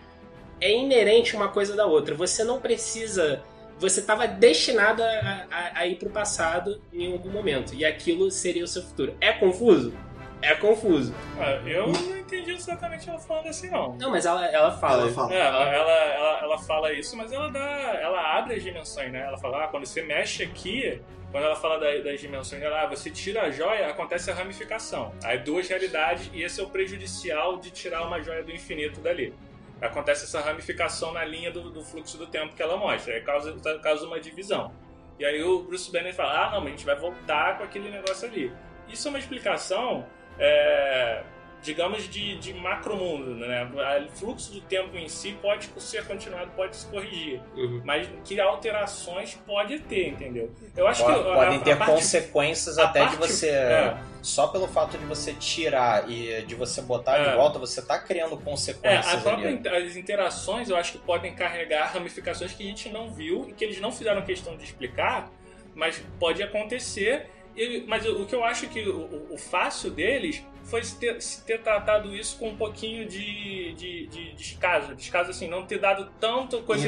é inerente uma coisa da outra. Você não precisa. Você estava destinado a, a- a ir para o passado em algum momento. E aquilo seria o seu futuro. É confuso? É confuso. Ah, eu não entendi exatamente ela falando assim, não. Não, mas ela, ela fala. Ela fala. É, ela, ela, ela, ela fala isso, mas ela dá. Ela abre as dimensões, né? Ela fala, ah, quando você mexe aqui, quando ela fala da- das dimensões, ela, ah, você tira a joia, acontece a ramificação. Aí duas realidades, e esse é o prejudicial de tirar uma joia do infinito dali. Acontece essa ramificação na linha do, do fluxo do tempo que ela mostra. Aí causa, causa uma divisão. E aí o Bruce Banner fala, ah, não, mas a gente vai voltar com aquele negócio ali. Isso é uma explicação, é, digamos, de, de macromundo, né? O fluxo do tempo em si pode ser continuado, pode se corrigir. Uhum. Mas que alterações pode ter, entendeu? Eu acho Pode- que a- podem a ter parte- consequências a até de parte- você. é. Só pelo fato de você tirar e de você botar É. de volta, você tá criando É, consequências a própria, as interações eu acho que podem carregar <laughs> ramificações que a gente não viu e que eles não fizeram questão de explicar, mas pode acontecer. E- mas o, o que eu acho que o fácil deles foi se ter, se ter tratado isso com um pouquinho de, de, de descaso. Descaso assim, não ter dado tanto coisa.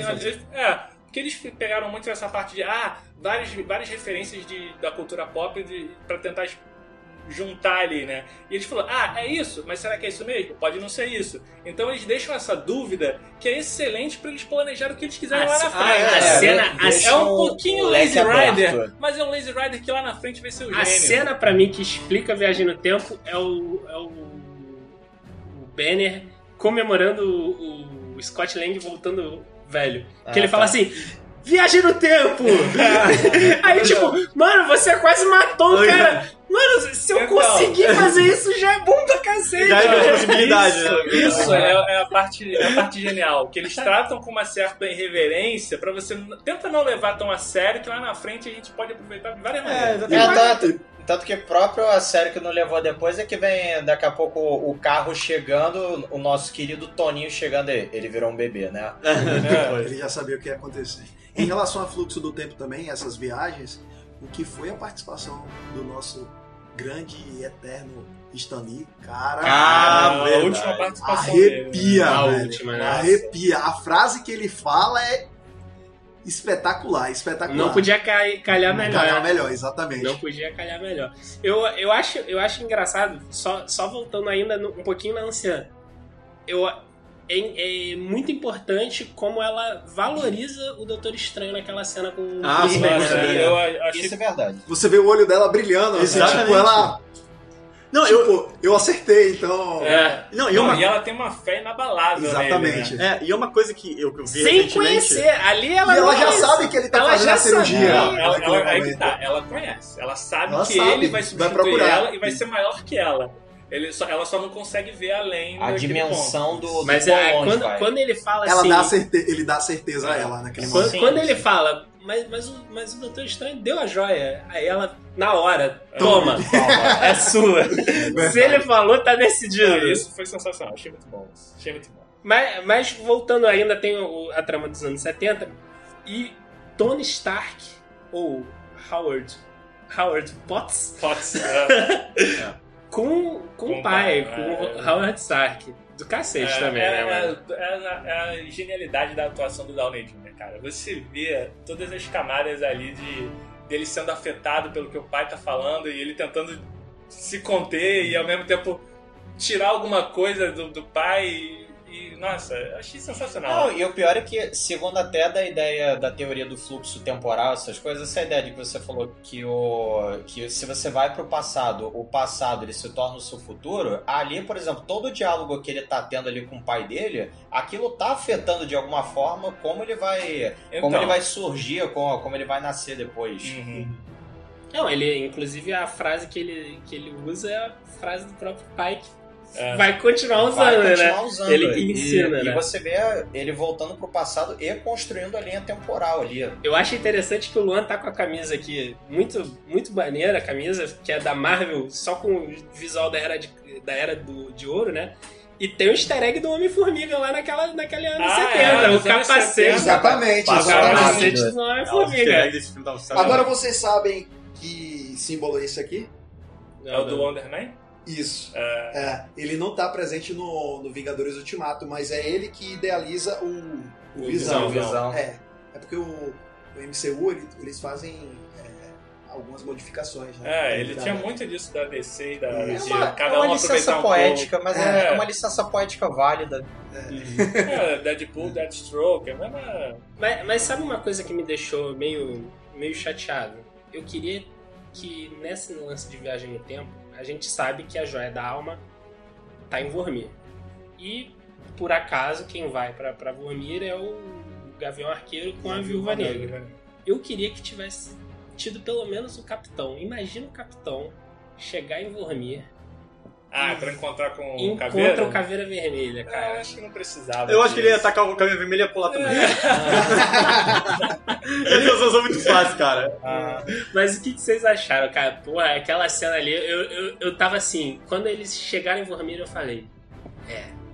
É, porque eles pegaram muito essa parte de ah, várias, várias referências de, da cultura pop de, para tentar juntar ali, né? E eles falaram, ah, é isso? Mas será que é isso mesmo? Pode não ser isso. Então eles deixam essa dúvida que é excelente pra eles planejarem o que eles quiserem A lá na frente. a cena- a é cena- um pouquinho Lazy Rider, aberto. mas é um Lazy Rider que lá na frente vai ser o A gênio. cena pra mim que explica a viagem no tempo é o, é o, o Banner comemorando o, o Scott Lang voltando velho. Ah, que ele tá. fala assim. Viagem no tempo! <laughs> Aí, tipo, mano, você quase matou o cara. Mano, se eu Então. conseguir fazer isso, já é bom pra cacete. Já é possibilidade, Isso, né? isso é, é a parte, é a parte genial. Que eles tratam com uma certa irreverência pra você. Tenta não levar tão a sério que lá na frente a gente pode aproveitar de várias maneiras. É, tanto, tanto que próprio a série que não levou depois é que vem daqui a pouco o carro chegando, o nosso querido Toninho chegando aí. Ele virou um bebê, né? É. Ele já sabia o que ia acontecer. Em relação a fluxo do tempo também, essas viagens, o que foi a participação do nosso grande e eterno Stan Lee, cara. Ah, a verdade. última participação dele. arrepia, A velho. última, né? Arrepia. A frase que ele fala é espetacular, espetacular. Não podia calhar melhor. Calhar né? melhor, exatamente. Não podia calhar melhor. Eu, eu, acho, eu acho engraçado, só, só voltando ainda no- um pouquinho na anciã. Eu, é, é muito importante como ela valoriza o Doutor Estranho naquela cena com o Ah, Chris sim, ligado? eu achei Isso é verdade. Você vê o olho dela brilhando, assim, Exatamente. tipo, ela. Não, eu. Tipo, eu acertei, então. É. Não, e Não, uma. e ela tem uma fé inabalável. Exatamente. Nele, né? É, e é uma coisa que eu, que eu vi Sem conhecer. Ali ela E ela não já conhece. sabe que ele tá Ela fazendo a cirurgia. Não, ela, ela, aí que momento. tá, ela conhece. Ela sabe Ela que sabe, ele vai vai substituir procurar. ela e vai ser maior que ela. Ele só- ela só não consegue ver além A dimensão do, do Mas é, quando, vai. quando ele fala Ela assim. dá certe... Ele dá certeza a ela naquele Quando, momento. quando ele fala, mas, mas, o, mas o Doutor Estranho deu a joia. Aí ela, na hora, toma, é sua. <laughs> Se ele falou, tá decidido. ponto. Isso foi sensacional. Achei muito bom. Achei muito bom. Mas, mas voltando ainda, tem o- a trama dos anos 70. E Tony Stark, ou Howard, Howard Potts, Potts, é, <laughs> com, com, Com o pai, pai, com é. o Howard Stark. Do cacete é, também, é, né, mano? é, é, é a genialidade da atuação do Downey Jr., cara. Você vê todas as camadas ali de dele sendo afetado pelo que o pai tá falando e ele tentando se conter e ao mesmo tempo tirar alguma coisa do, do pai e, nossa, achei sensacional. Não, e o pior é que, segundo até da ideia da teoria do fluxo temporal, essas coisas, essa ideia de que você falou que o que se você vai pro passado, o passado ele se torna o seu futuro, ali, por exemplo, todo o diálogo que ele tá tendo ali com o pai dele, aquilo tá afetando de alguma forma como ele vai, como Então. ele vai surgir, como, como ele vai nascer depois. Uhum. Não, ele, inclusive, a frase que ele, que ele usa é a frase do próprio pai que É. vai continuar usando, Vai né? continuar usando. Ele que E- ensina, e, né? você vê ele voltando pro passado e construindo a linha temporal ali. Eu acho interessante que o Luan tá com a camisa aqui, muito, muito maneira a camisa, que é da Marvel, só com o visual da era de, da era do, de ouro, né? E tem o easter egg do Homem-Formiga lá naquela, naquele ano Ah, 70, é, o anos capacete. 70. Exatamente, O capacete do easter Homem-Formiga. Agora vocês sabem que símbolo é esse aqui? É o do Wonder Man? Isso. É, É, ele não tá presente no, no Vingadores Ultimato, mas é ele que idealiza o, o Visão. Visão, Visão. É, é porque o, o MCU, ele- eles fazem é, algumas modificações, né? é, ele Da- tinha muito disso da DC e da É de uma, cada é uma um licença um poética, mas é. É. uma licença poética válida. pouco. É, Deadpool, Deathstroke, é a mesma... Mas, mas sabe uma coisa que me deixou meio, meio chateado? Eu queria que nesse lance de viagem no tempo, a gente sabe que a joia da alma tá em Vormir. E, por acaso, quem vai pra, pra Vormir é o Gavião Arqueiro com a Viúva Negra. Eu queria que tivesse tido pelo menos o Capitão. Imagina o Capitão chegar em Vormir Ah, pra encontrar com o encontra Caveira? o Caveira Vermelha, eu cara. acho que não precisava Eu acho que ele ia disso. atacar o caminho vermelho e ia pular também. <laughs> ele é uma solução muito fácil, cara. Ah, Mas o que, vocês acharam, cara? Pô, aquela cena ali, eu, eu, eu tava assim, quando eles chegaram em Vormir, eu falei,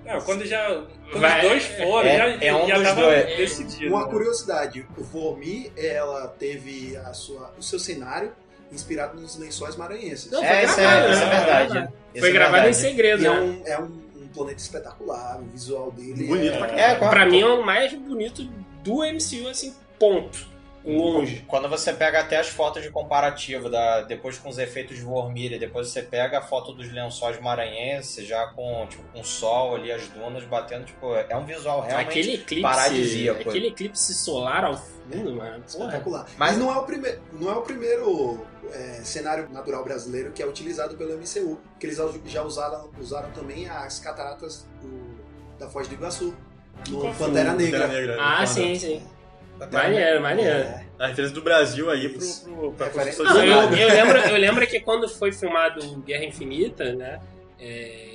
Não, quando já... Quando Vai- os dois foram, é- já, é um já dos tava dois. decidido. Uma né? curiosidade, o Vormir, ela teve a sua, o seu cenário inspirado nos lençóis maranhenses. Não, foi é, isso gravado, é, isso é né? verdade. Foi Isso é gravado em segredo, E é né? um, é um, um planeta espetacular, o visual dele Bonito é, pra É, com a- Pra mim é o mais bonito do MCU, assim, ponto. longe. Quando você pega até as fotos de comparativo, da, depois com os efeitos de Vormir, depois você pega a foto dos lençóis maranhenses, já com, tipo, com o sol ali, as dunas batendo, tipo, é um visual realmente aquele eclipse, paradisíaco. aquele eclipse solar ao fundo, mano. Porra. Espetacular. Mas- Mas não é o, prime... não é o primeiro é, cenário natural brasileiro que é utilizado pelo MCU. Que eles já usaram, usaram também as cataratas do- da Foz do Iguaçu. No Pantera Negra. Pantera Negra? Ah, Quando- sim, sim. Maneiro, maneiro. É, A referência do Brasil aí pro, pro, pra Referência- Não, eu, eu <laughs> lembro, eu lembro que quando foi filmado Guerra Infinita, né? é,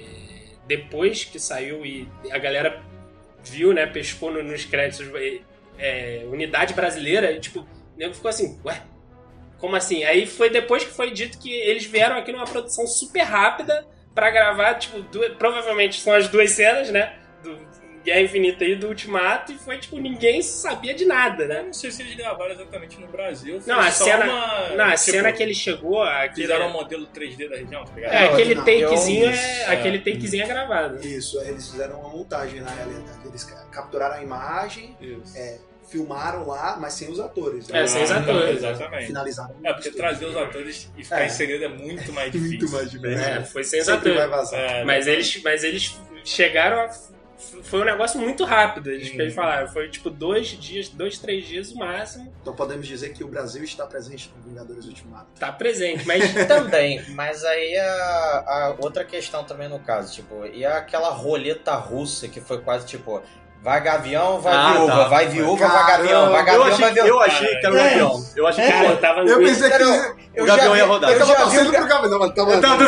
depois que saiu e a galera viu, né? Pescou no- nos créditos é, unidade brasileira, e, tipo, o nego ficou assim, ué, como assim? Aí foi depois que foi dito que eles vieram aqui numa produção super rápida pra gravar, tipo, duas- provavelmente são as duas cenas, né? Do Guerra Infinita e do Ultimato, e foi tipo, ninguém sabia de nada, Eu né? não sei se eles gravaram exatamente no Brasil. Foi Não, a só cena, uma, não, a tipo, cena que ele chegou, aquele, Fizeram um modelo 3D da região, tá ligado? é, Não, aquele não, takezinho, eu- é, É. aquele takezinho é gravado. Isso, aí eles fizeram uma montagem na realidade. Eles ca- capturaram a imagem, Isso. é, filmaram lá, mas sem os atores. É, sem os Ah, atores. Exatamente. Finalizaram. É, porque trazer os atores e ficar É. em segredo é muito <laughs> mais difícil. muito mais difícil. É, foi sem os atores. vazar. É, Mas eles, mas eles chegaram a. Foi um negócio muito rápido. Eles, eles falaram, foi tipo dois dias, dois, três dias o máximo, Então podemos dizer que o Brasil está presente no Vingadores Ultimato. tá presente. Mas <laughs> Também, mas aí a, a outra questão também no caso, tipo, e aquela roleta russa que foi quase tipo, vai gavião, vai Ah, viúva, tá. vai viúva, vai gavião, vai Eu gavião, achei, vai viúva. eu achei que era o É. Gavião. Eu achei que eu era tava Eu pensei que. Eu, o Gavião ia rodar. eu tava já vi torcendo o pro Gavião, mas tava. Eu tava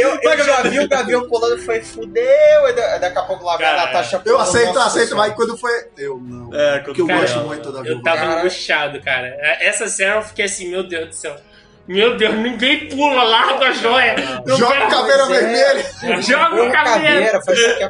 Eu, eu já vi o Gavião pulando e foi fudeu, e da- daqui a pouco lá vai a Natasha Eu pulando, aceito, nossa aceito, senhora. mas quando foi. Eu não. É, porque eu gosto eu- muito da Eu Viúva. tava Cara. angustiado, cara. Essa cena eu fiquei assim, meu Deus do céu. Meu Deus, ninguém pula, larga a joia. Não Joga o caveira é. vermelha. Joga o caveira.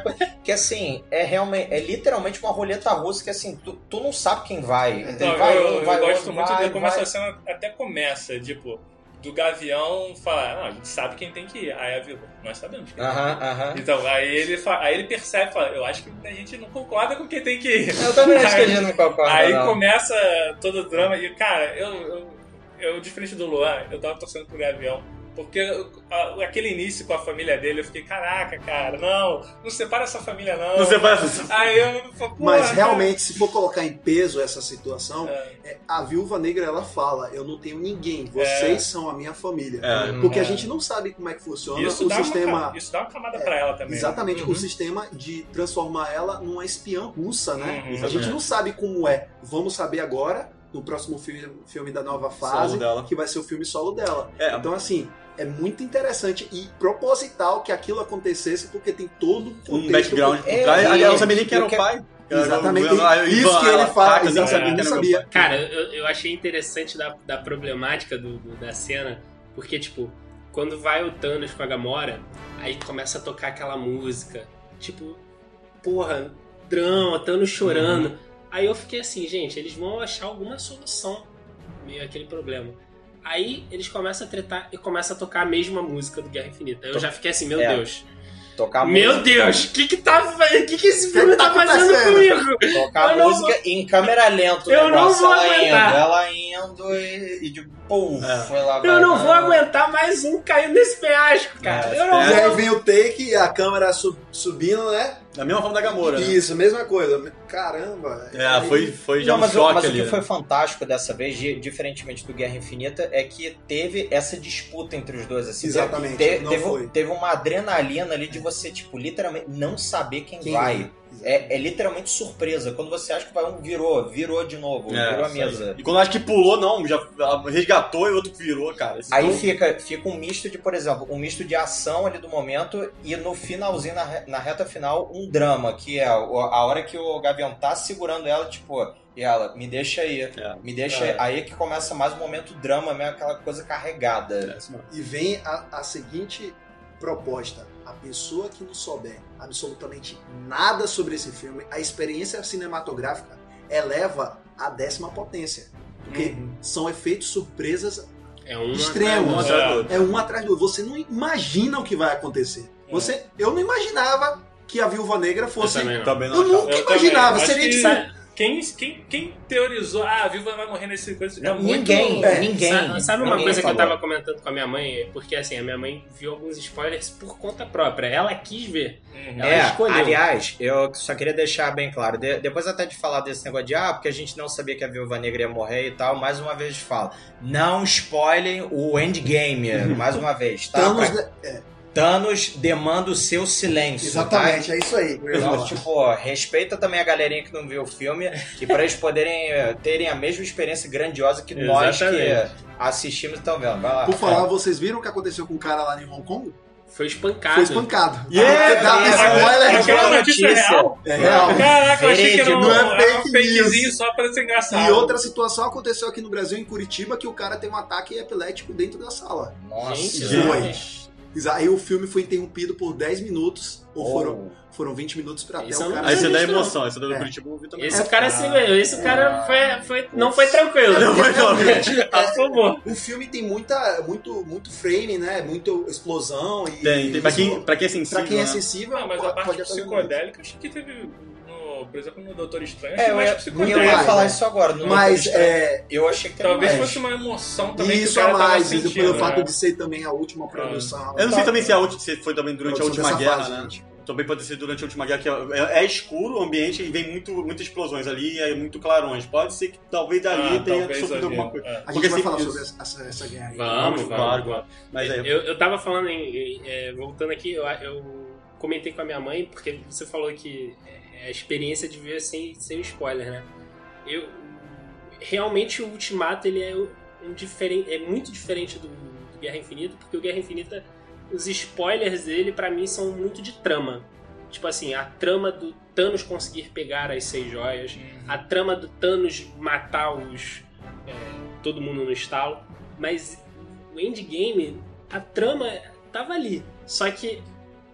coisa. Que assim, é realmente, é literalmente uma roleta russa que assim, tu, tu não sabe quem vai. Não, Ele vai, eu, um, vai eu gosto outro, muito vai, de como vai. essa cena até começa, tipo, do Gavião falar, não, a gente sabe quem tem que ir. Aí a Viúva, nós sabemos quem tem que ir. Aham, aham. Então, aí ele, fa- aí ele percebe, fala, eu acho que a gente não concorda com quem tem que ir. Eu também acho que a gente <laughs> não concorda. Aí não. começa todo o drama e, cara, eu, eu, eu, diferente do Luan, eu tava torcendo pro Gavião. Porque a- aquele início com a família dele, eu fiquei, caraca, cara, não, não separa essa família, não. Não separa essa Aí eu falei, Mas cara, realmente, se for colocar em peso essa situação, É. é, a viúva negra ela fala: Eu não tenho ninguém, vocês são a minha família. É. Porque É. a gente não sabe como é que funciona isso, o sistema. uma, isso dá uma camada pra ela também. Exatamente, Uhum. o sistema de transformar ela numa espiã russa, né? Uhum. A gente não sabe como é. Vamos saber agora, no próximo filme, filme da nova fase, que vai ser o filme solo dela. É, Então, assim, é muito interessante e proposital que aquilo acontecesse, porque tem todo um um background por É, trás. Aliás, eu não sabia nem e quem era o que- pai. Exatamente. Isso Ivan, que ele fala, exatamente, sabia não. Cara, eu, eu achei interessante da, da problemática do, do- da cena, porque, tipo, quando vai o Thanos com a Gamora, aí começa a tocar aquela música, tipo, porra, drama, Thanos chorando. Uhum. Aí eu fiquei assim, gente, eles vão achar alguma solução meio aquele problema. Aí eles começam a tretar e começam a tocar a mesma música do Guerra Infinita. Eu já fiquei assim, meu É. Deus. Tocar Meu música, Deus, o que que tá O que que esse filme que tá tá fazendo comigo? tocar Eu não música em câmera lenta. Eu não vou ela aguentar. Indo, ela indo e, e de pum, É. foi lá. Eu vai, não vou aguentar mais um caindo nesse penhasco, cara. É, eu não E é. aí vou. vem o take e a câmera sub- subindo, né? Da mesma forma da Gamora. né? Isso, mesma coisa. Caramba. É, Aí- foi, foi já Não, um mas, o- choque mas o ali. que né? foi fantástico dessa vez, di- diferentemente do Guerra Infinita, é que teve essa disputa entre os dois. Assim, Exatamente, Teve, não teve, foi. teve uma adrenalina ali de você, tipo, literalmente não saber quem, Quem vai. é? É, é literalmente surpresa. Quando você acha que vai um, virou, virou de novo, É, virou a mesa. E quando eu acho que pulou, não, já resgatou e outro virou, cara. Esse Aí fica, fica um misto de, por exemplo, um misto de ação ali do momento e no finalzinho, na, na reta final, um drama, que é o- a hora que o Gavião tá segurando ela, tipo, e ela, me deixa aí, É. me deixa É. aí. Aí que começa mais um momento drama mesmo, aquela coisa carregada. É. E vem a, a seguinte proposta: a pessoa que não souber absolutamente nada sobre esse filme, a experiência cinematográfica eleva à décima potência. Porque são efeitos surpresas É um extremos. Atrás do outro. É um atrás do outro. Você não imagina o que vai acontecer. Você, eu não imaginava que a Viúva Negra fosse. Eu também não. Também não Eu nunca Eu imaginava. Seria que- tipo. Quem, quem, quem teorizou, ah, a Viva vai morrer nesse coisa? É muito- Ninguém, É, ninguém. Sabe, sabe uma ninguém coisa que eu tava comentando com a minha mãe? Porque assim, a minha mãe viu alguns spoilers por conta própria. Ela quis ver. Uhum. Ela É, escolheu. aliás, eu só queria deixar bem claro, de- depois até de falar desse negócio de ah, porque a gente não sabia que a Viúva Negra ia morrer e tal, mais uma vez falo, não spoilem o Endgame, <laughs> mais uma vez, tá? Thanos, Pra-? É, Thanos demanda o seu silêncio, exatamente, tá? é isso aí. Então, tipo, respeita também a galerinha que não viu o filme e para eles poderem eh, terem a mesma experiência grandiosa que nós que assistimos e estão vendo. Vai lá. Por falar, vocês viram o que aconteceu com o cara lá em Hong Kong? Foi espancado. Foi espancado. Yeah, Dá yeah. spoiler, É Aquela boa notícia notícia. real? É real. Caraca, eu achei que era um, Não é era um fake fakezinho news. só pra ser engraçado. E outra situação aconteceu aqui no Brasil, em Curitiba, que o cara tem um ataque epilético dentro da sala. Nossa, Gente, Foi. Aí o filme foi interrompido por 10 minutos, ou Oh. foram, foram 20 minutos pra até Isso o cara... Aí você dá Isso emoção, esse da É. Curitiba eu vi também. Esse É, cara se esse cara foi, foi, não foi tranquilo. Não foi tranquilo. Por favor. O filme tem muita, muito, muito frame, né? Muita explosão. E, Tem, tem. Pra isso- quem, pra quem é sensível, pra quem é né? sensível, Ah, mas a parte psicodélica, acho que teve, no, por exemplo, no Doutor Estranho, É, mais ia, psicodélico. eu ia mais, falar né? isso agora. no Mas é, eu achei que Talvez mais. fosse uma emoção também isso que o tava mais, sentindo, pelo né? fato de ser também a última produção. Eu não sei Tá- também se, a ulti- se foi também durante a última guerra, fase, né? gente. Também pode ser durante a última guerra, que é, é escuro o ambiente e vem muito, muitas explosões ali, é muito clarões. Pode ser que talvez ali Ah, tenha talvez sofrido alguma coisa. é. A gente vai falar isso. sobre essa, essa, essa guerra aí. Vamos, Claro, vamos. claro. Mas é, Eu, eu tava falando em. em- é, voltando aqui, eu, eu comentei com a minha mãe, porque você falou que é a experiência de ver sem, sem spoiler, né? Eu. Realmente o Ultimato ele é, um diferente, é muito diferente do, do Guerra Infinita, porque o Guerra Infinita, os spoilers dele, pra mim, são muito de trama. Tipo assim, a trama do Thanos conseguir pegar as seis joias, a trama do Thanos matar os. é, todo mundo no estalo. Mas o endgame, a trama tava ali. Só que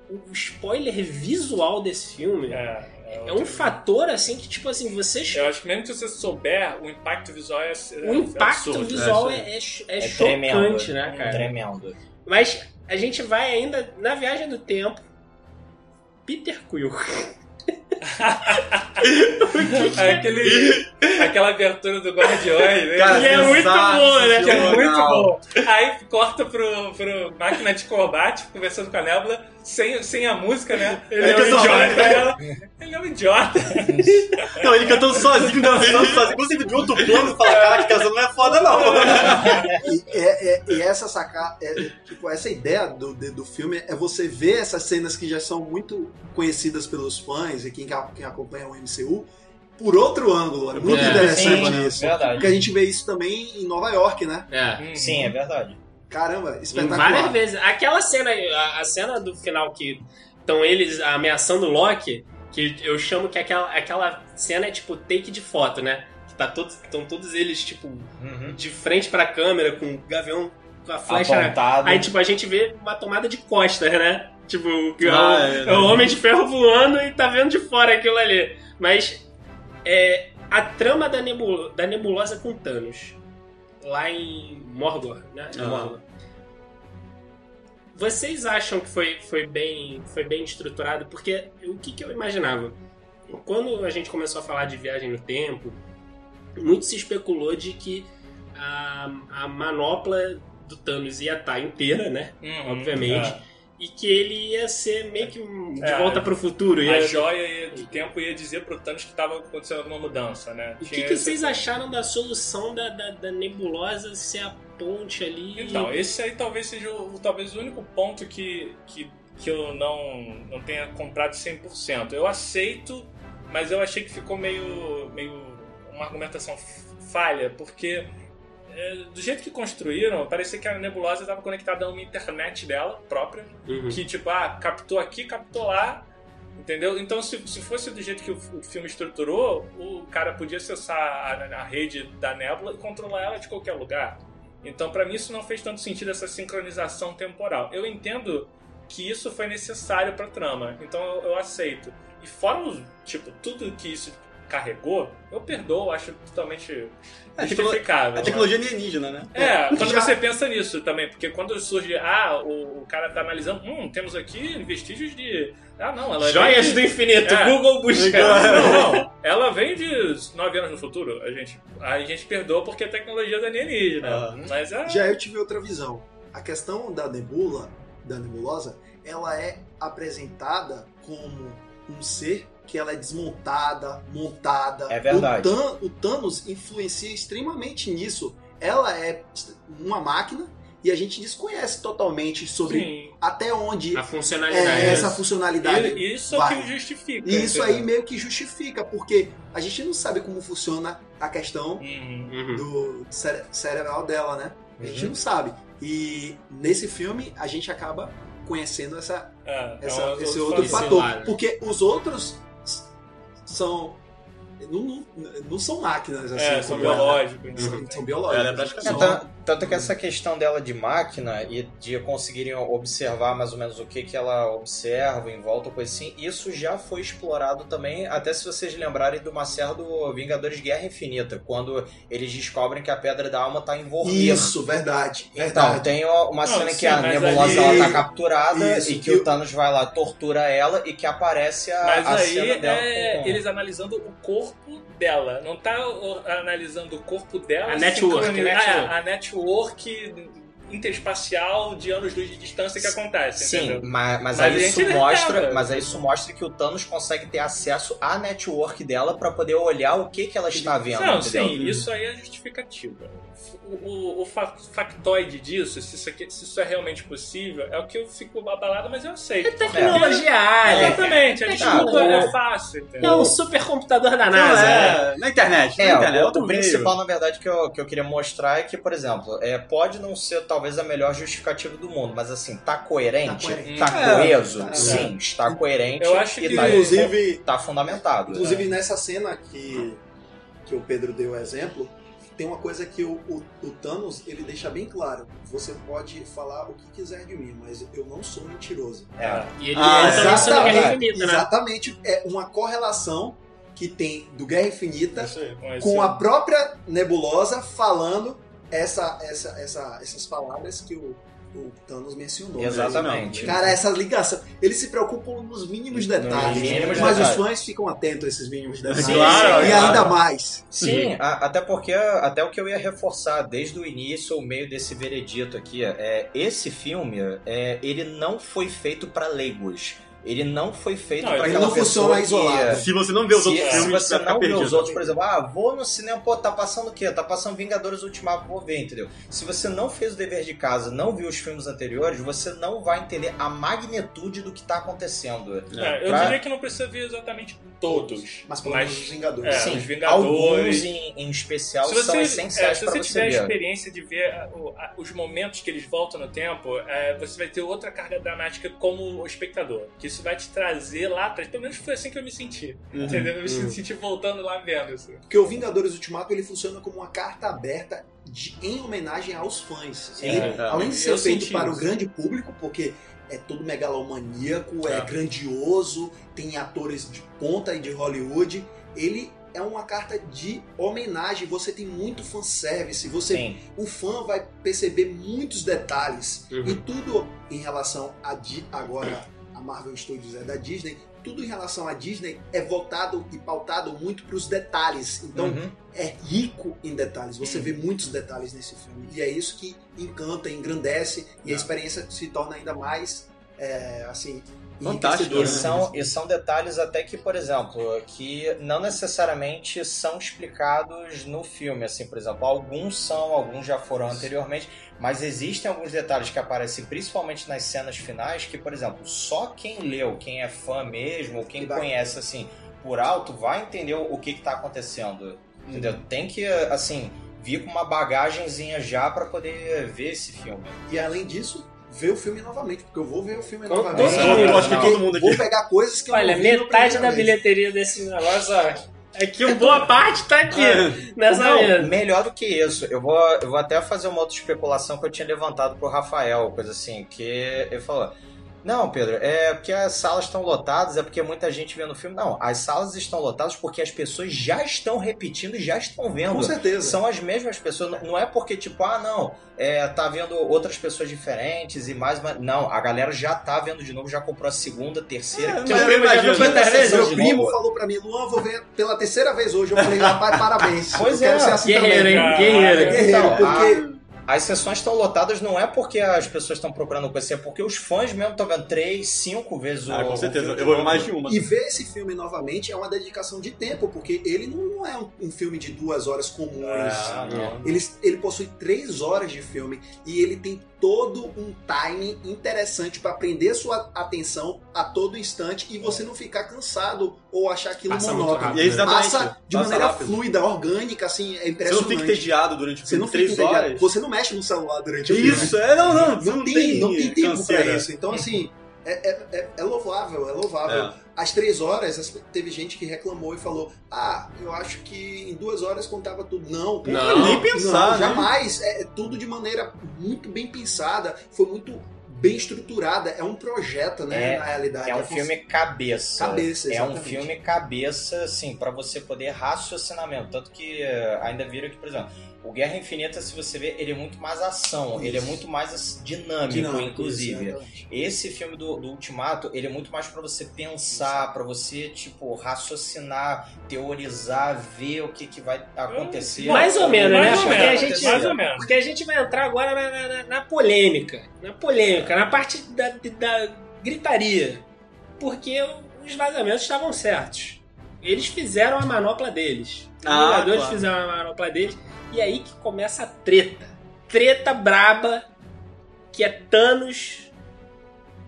o spoiler visual desse filme é, É, um fator assim que, tipo assim, você. Eu acho que mesmo que você souber, o impacto visual é, é O impacto absurdo. visual é, é, é, é É chocante, tremendo. né, cara? Tremendo. Mas a gente vai ainda na viagem do tempo. Peter Quill. <laughs> Aquele, aquela abertura do Guardiões, né? Cara, Que é muito boa, né? que é muito bom. Aí corta pro, pro máquina de combate, conversando com a Nebula, sem, sem a música, né? Ele é um cantando idiota. Ela, ele é um idiota. Não, ele cantando sozinho, dançando sozinho. Inclusive, de outro plano, e fala, cara, que essa não é foda, não. E, é- é- e essa é, tipo, essa ideia do, de- do filme é você ver essas cenas que já são muito conhecidas pelos fãs e quem, quem acompanha o MCU por outro ângulo. É muito É, interessante sim, isso. verdade. Porque a gente vê isso também em Nova York, né? É. Sim, é verdade. Caramba, Em espetacular. várias vezes. Aquela cena, a, a cena do final que estão eles ameaçando o Loki, que eu chamo que aquela, aquela cena é tipo take de foto, né? Que tá todos, estão todos eles, tipo, Uhum. de frente pra câmera, com o gavião com a flecha. Apontado. Aí, tipo, a gente vê uma tomada de costas, né? Tipo, é o- Ah, é, é, o Homem de Ferro voando e tá vendo de fora aquilo ali. Mas é, a trama da, nebulo- da nebulosa com Thanos, lá em Morgor, né? Em Ah. Morgor. Vocês acham que foi, foi, bem, foi bem estruturado? Porque o que, que eu imaginava? Quando a gente começou a falar de viagem no tempo, muito se especulou de que a, a manopla do Thanos ia estar inteira, né? Uhum, Obviamente. é. E que ele ia ser meio que um de É, volta pro futuro. A Ia... joia ia- do tempo ia dizer pro Thanos que tava acontecendo alguma mudança, né? O que, que vocês acharam da solução da, da, da nebulosa ser a ponte ali? Então, esse aí talvez seja o, talvez o único ponto que, que, que eu não, não tenha comprado 100%. Eu aceito, mas eu achei que ficou meio, meio uma argumentação falha, porque é, do jeito que construíram, parecia que a nebulosa estava conectada a uma internet dela própria, Uhum. que tipo, ah, captou aqui, captou lá, entendeu? Então, se, se fosse do jeito que o, o filme estruturou, o cara podia acessar a, a rede da nébula e controlar ela de qualquer lugar. Então, pra mim, isso não fez tanto sentido, essa sincronização temporal. Eu entendo que isso foi necessário pra trama, então eu, eu aceito. E fora, os, tipo, tudo que isso carregou, eu perdoo, acho totalmente É, justificável. A tecnologia alienígena, né? É, quando Já- você pensa nisso também, porque quando surge, ah, o, o cara tá analisando, hum, temos aqui vestígios de. Ah, não, ela Joias do infinito, É. Google busca. Não, não. <laughs> Ela vem de nove anos no futuro. A gente, a gente perdoa porque a tecnologia da alienígena. Aham. Mas é. Já eu tive outra visão. A questão da nebula, da nebulosa, ela é apresentada como um ser que ela é desmontada, montada. É verdade. O, Than- o Thanos influencia extremamente nisso. Ela é uma máquina e a gente desconhece totalmente sobre Sim. até onde A funcionalidade. é, essa E- funcionalidade. Isso é o vai. que justifica. E isso entendeu? aí meio que justifica, porque a gente não sabe como funciona a questão Uhum. Uhum. do cere- cerebral dela, né? A gente Uhum. não sabe. E nesse filme a gente acaba conhecendo essa, É, é essa- um esse outro outro fator. Porque os outros são. Não, não, não são máquinas, assim. É, são como ela- biológicos. né? São, são biológicos. Ela é praticamente- São- Tanto, que essa questão dela de máquina e de conseguirem observar mais ou menos o que, que ela observa em volta, coisa assim, isso já foi explorado também, até se vocês lembrarem do Macer do Vingadores Guerra Infinita, quando eles descobrem que a Pedra da Alma tá em Vormir. Isso, verdade. Então, verdade. tem uma Não, cena em sim, que a mas nebulosa ali- ela tá capturada Isso, e que que o Thanos vai lá, tortura ela e que aparece a, Mas a aí cena dela é com- eles analisando o corpo dela. Não tá analisando o corpo dela. A network, sincroni- network. Ah, a network patchwork interespacial de anos-luz de distância que acontece, Sim, entendeu? mas, mas, Mas aí isso mostra, lembra. mas aí isso mostra que o Thanos consegue ter acesso à network dela pra poder olhar o que que ela está vendo, Não, entendeu? sim, isso aí é justificativa. O, o- o fa- factoide disso, se isso, aqui- se isso é realmente possível, é o que eu fico abalado, mas eu aceito. Tecnologia alien. Exatamente, a É, desculpa é. é fácil, É entendeu? um supercomputador da NASA. né? é, na internet. É, na internet, o, outro o meio. principal, na verdade, que eu, que eu queria mostrar é que, por exemplo, é, pode não ser talvez a melhor justificativa do mundo, mas assim, tá coerente? Tá coerente. Tá É, coeso? tá. Sim, está coerente Eu acho e que- tá, Inclusive, tá fundamentado. Inclusive nessa cena que, que o Pedro deu exemplo, tem uma coisa que o, o, o Thanos ele deixa bem claro. Você pode falar o que quiser de mim, mas eu não sou mentiroso. É. E ele Ah, Guerra Infinita, né? exatamente. É uma correlação que tem do Guerra Infinita aí, com a própria Nebulosa falando essa, essa, essa, essas palavras que o, o Thanos mencionou. Exatamente. Cara, essa ligação. Eles se preocupam nos mínimos detalhes. mínimos mas detalhes. os fãs ficam atentos a esses mínimos detalhes. Claro, e claro. ainda mais. Sim, a- até porque até o que eu ia reforçar desde o início, o meio desse veredito aqui, é esse filme, é, ele não foi feito para leigos. Ele não foi feito Não, para ele aquela não pessoa funciona que- isolado. Se você não vê os se, outros se filmes, você vai ficar não vê os outros, por exemplo, ah, vou no cinema, pô, tá passando o quê? Tá passando Vingadores Ultimato, vou ver, entendeu? Se você não fez o dever de casa, não viu os filmes anteriores, você não vai entender a magnitude do que tá acontecendo. É, eu Pra- diria que não precisa ver exatamente todos. Mas pelo menos os Vingadores. é, Sim, os Vingadores. alguns em, em especial Se você, são é, essenciais se pra você você tiver a experiência de ver os momentos que eles voltam no tempo, é, você vai ter outra carga dramática como espectador. Que isso vai te trazer lá atrás. Pelo menos foi assim que eu me senti. Uhum, Entendeu? Eu me uhum. senti voltando lá vendo isso. Porque o Vingadores Ultimato ele funciona como uma carta aberta de- em homenagem aos fãs. Ele, é. além de ser feito para o isso. grande público, porque é todo megalomaníaco, é, É. grandioso, tem atores de ponta e de Hollywood, ele é uma carta de homenagem. Você tem muito fanservice, você Sim. o fã vai perceber muitos detalhes Uhum. e tudo em relação a Di- agora Marvel Studios é da Disney tudo em relação à Disney é voltado e pautado muito para os detalhes. Então Uhum. é rico em detalhes. Você vê muitos detalhes nesse filme. E é isso que encanta engrandece e a experiência se torna ainda mais é, assim Fantástico, E enriquecedora, são, né? e são detalhes até que, por exemplo, que não necessariamente são explicados no filme. Assim, por exemplo, alguns são, alguns já foram anteriormente, mas existem alguns detalhes que aparecem principalmente nas cenas finais que, por exemplo, só quem leu, quem é fã mesmo, ou quem Que conhece assim por alto, vai entender o que está acontecendo. Entendeu? Tem que, assim, vir com uma bagagenzinha já para poder ver esse filme. e além disso ver o filme novamente porque eu vou ver o filme Com novamente todo mundo. Eu acho que Não. todo mundo aqui. vou pegar coisas que eu Olha, não vi na metade da vez. bilheteria desse negócio, ó. É que uma boa parte tá aqui, nessa Não, mesa. melhor do que isso. Eu vou, eu vou até fazer uma outra especulação que eu tinha levantado pro Rafael, coisa assim, que ele falou. Não, Pedro, é porque as salas estão lotadas, é porque muita gente vendo o filme. Não, as salas estão lotadas porque as pessoas já estão repetindo e já estão vendo. Com certeza. São as mesmas pessoas. Não- é porque, tipo, ah, não, é, tá vendo outras pessoas diferentes e mais. uma- Não, a galera já tá vendo de novo, já comprou a segunda, terceira. É, quinta, mas eu primo já imagino. Meu de primo novo. falou pra mim, Luan, vou ver pela terceira vez hoje. Eu falei, rapaz, parabéns. Pois eu quero é, ser assim Guerreiro, também. hein? Guerreiro. Guerreiro, Então, porque As sessões estão lotadas não é porque as pessoas estão procurando conhecer, é porque os fãs mesmo estão vendo três, cinco vezes o Ah, com certeza. filme Eu vou ver mais de uma. E ver esse filme novamente é uma dedicação de tempo, porque ele não é um, um filme de duas horas comuns. Ah, não. Ele, ele possui três horas de filme e ele tem todo um timing interessante para prender sua atenção a todo instante e você não ficar cansado ou achar aquilo Passa monótono. rápido. E é exatamente. Passa de Passa maneira rápido. fluida, orgânica, assim, é Você não impressionante. fica entediado durante o Você não filme, fica três horas. Você não mexe no celular durante o filme. Isso, é, não, não. você Não, tem, não tem tempo pra isso. Então, assim, é, é, é- é louvável, é louvável. É. Às três horas, as- teve gente que reclamou e falou: Ah, eu acho que em duas horas contava tudo. Não, pô, Não, nem pensar, não, né? jamais. É, é tudo de maneira muito bem pensada, foi muito bem estruturada. É um projeto, né? É, na realidade. É um É filme cabeça. Cabeça, É um filme cabeça, assim, pra você poder raciocinamento. Tanto que eh, ainda viram que, por exemplo, o Guerra Infinita, se você ver, ele é muito mais ação, ele é muito mais dinâmico, Dinâmico, inclusive. exatamente. Esse filme do, do Ultimato, ele é muito mais pra você pensar, pra você, tipo, raciocinar, teorizar, ver o que, que vai acontecer. Mais ou menos, mais né? ou Porque menos, a gente- mais ou menos. Porque a gente vai entrar agora na, na- na- na polêmica. Na polêmica, na parte da, da gritaria. Porque os vazamentos estavam certos. Eles fizeram a manopla deles. Os Ah, jogadores claro. fizeram a manopla deles. E aí que começa a treta. Treta braba, que é Thanos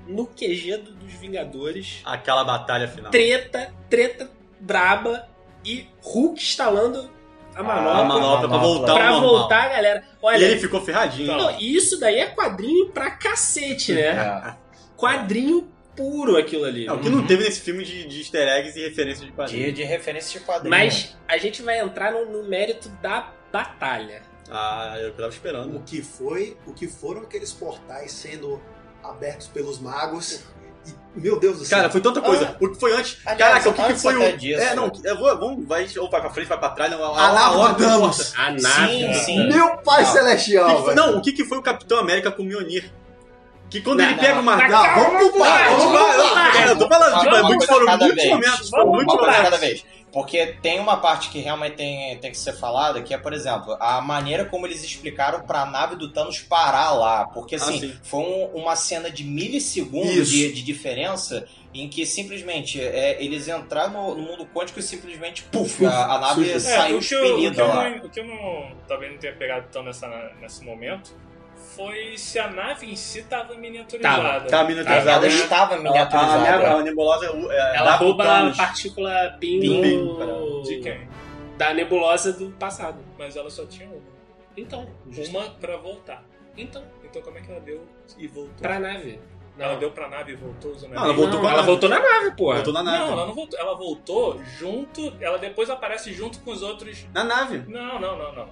no QG do- dos Vingadores. Aquela batalha final. Treta, treta braba e Hulk instalando a manopla. a manopla pra voltar pra voltar, galera. Olha, E ele ficou ferradinho. não, isso daí é quadrinho pra cacete, né? É. Quadrinho puro aquilo ali. É, o que não teve nesse filme de, de easter eggs e referências de De, quadrinhos. de referência de quadrinho. Mas a gente vai entrar no, no mérito da batalha. Ah, eu tava esperando. O que foi, o que foram aqueles portais sendo abertos pelos magos. E, meu Deus do céu. Cara, foi tanta coisa. O que foi antes. Aliás, Caraca, o que, que foi o. disso. É, não, vou, vamos, vai, ou vai pra frente, vai pra trás, não. A nave ordem do não Thanos. importa. A nave. Sim, né? sim. Meu pai Não. O que celestial. que foi- não, o que, que foi o Capitão América com o Mjolnir? Que quando Não, ele não, pega uma. não. Não, vamos pro Vai, vamos lá. cara, Eu tô falando, tipo, é foram cada muitos vez. momentos. Foram Vamos muitos momentos. cada vez. Porque tem uma parte que realmente tem, tem que ser falada, que é, por exemplo, a maneira como eles explicaram pra nave do Thanos parar lá. Porque, assim, Ah, sim. foi um- uma cena de milissegundos de, de diferença em que simplesmente é, eles entraram no, no mundo quântico e simplesmente, puf, a, a nave surgiu. saiu É, o, que eu, o, que expelida eu lá. não, o que eu não. Talvez não tenha pegado tão nessa, nesse momento foi se a nave em si tava miniaturizada. Tá, a A miniaturizada. ela estava A, a, miniaturizada. a nebulosa é, Ela rouba a partícula PIN, do- De quem? da nebulosa do passado. Mas ela só tinha uma. Então, Uma pra voltar. então Então como é que ela deu e voltou? pra nave. Ela Não, deu pra nave e voltou usando a Não, ela nave? voltou Não, a ela nave. voltou na nave, pô. Voltou na nave. Não, ela não voltou. Ela voltou junto. Ela depois aparece junto com os outros. Na nave. Não, não, não, não.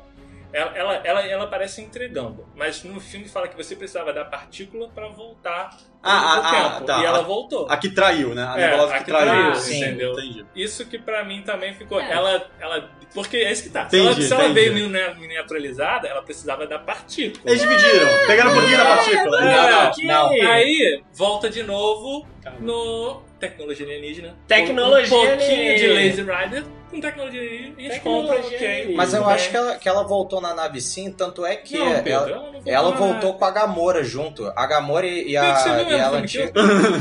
Ela, ela, ela, ela aparece entregando. Mas no filme fala que você precisava da partícula pra voltar Ah, no ah, ah, tempo. tá. E ela A- voltou. A que traiu, né? A É, nebulosa a que que traiu. traiu, sim. entendeu? Entendi. Isso que pra mim também ficou. É. Ela, ela. Porque é isso que tá. Se ela, Entendi, se ela entendi. veio mini- miniaturizada, ela precisava da partícula. Eles dividiram. Pegaram um pouquinho da partícula. É, Não, ok. não. Aí volta de novo no tecnologia alienígena. Tecnologia Um pouquinho de. Laser Rider com tecnologia alienígena. A gente Tecnologia compra, ok. alienígena. Mas eu Tudo acho que ela, que ela voltou na nave sim, tanto é que Não, Pedro, ela, ela voltou ela na voltou com a Gamora junto. A Gamora e, e a, e ela antiga.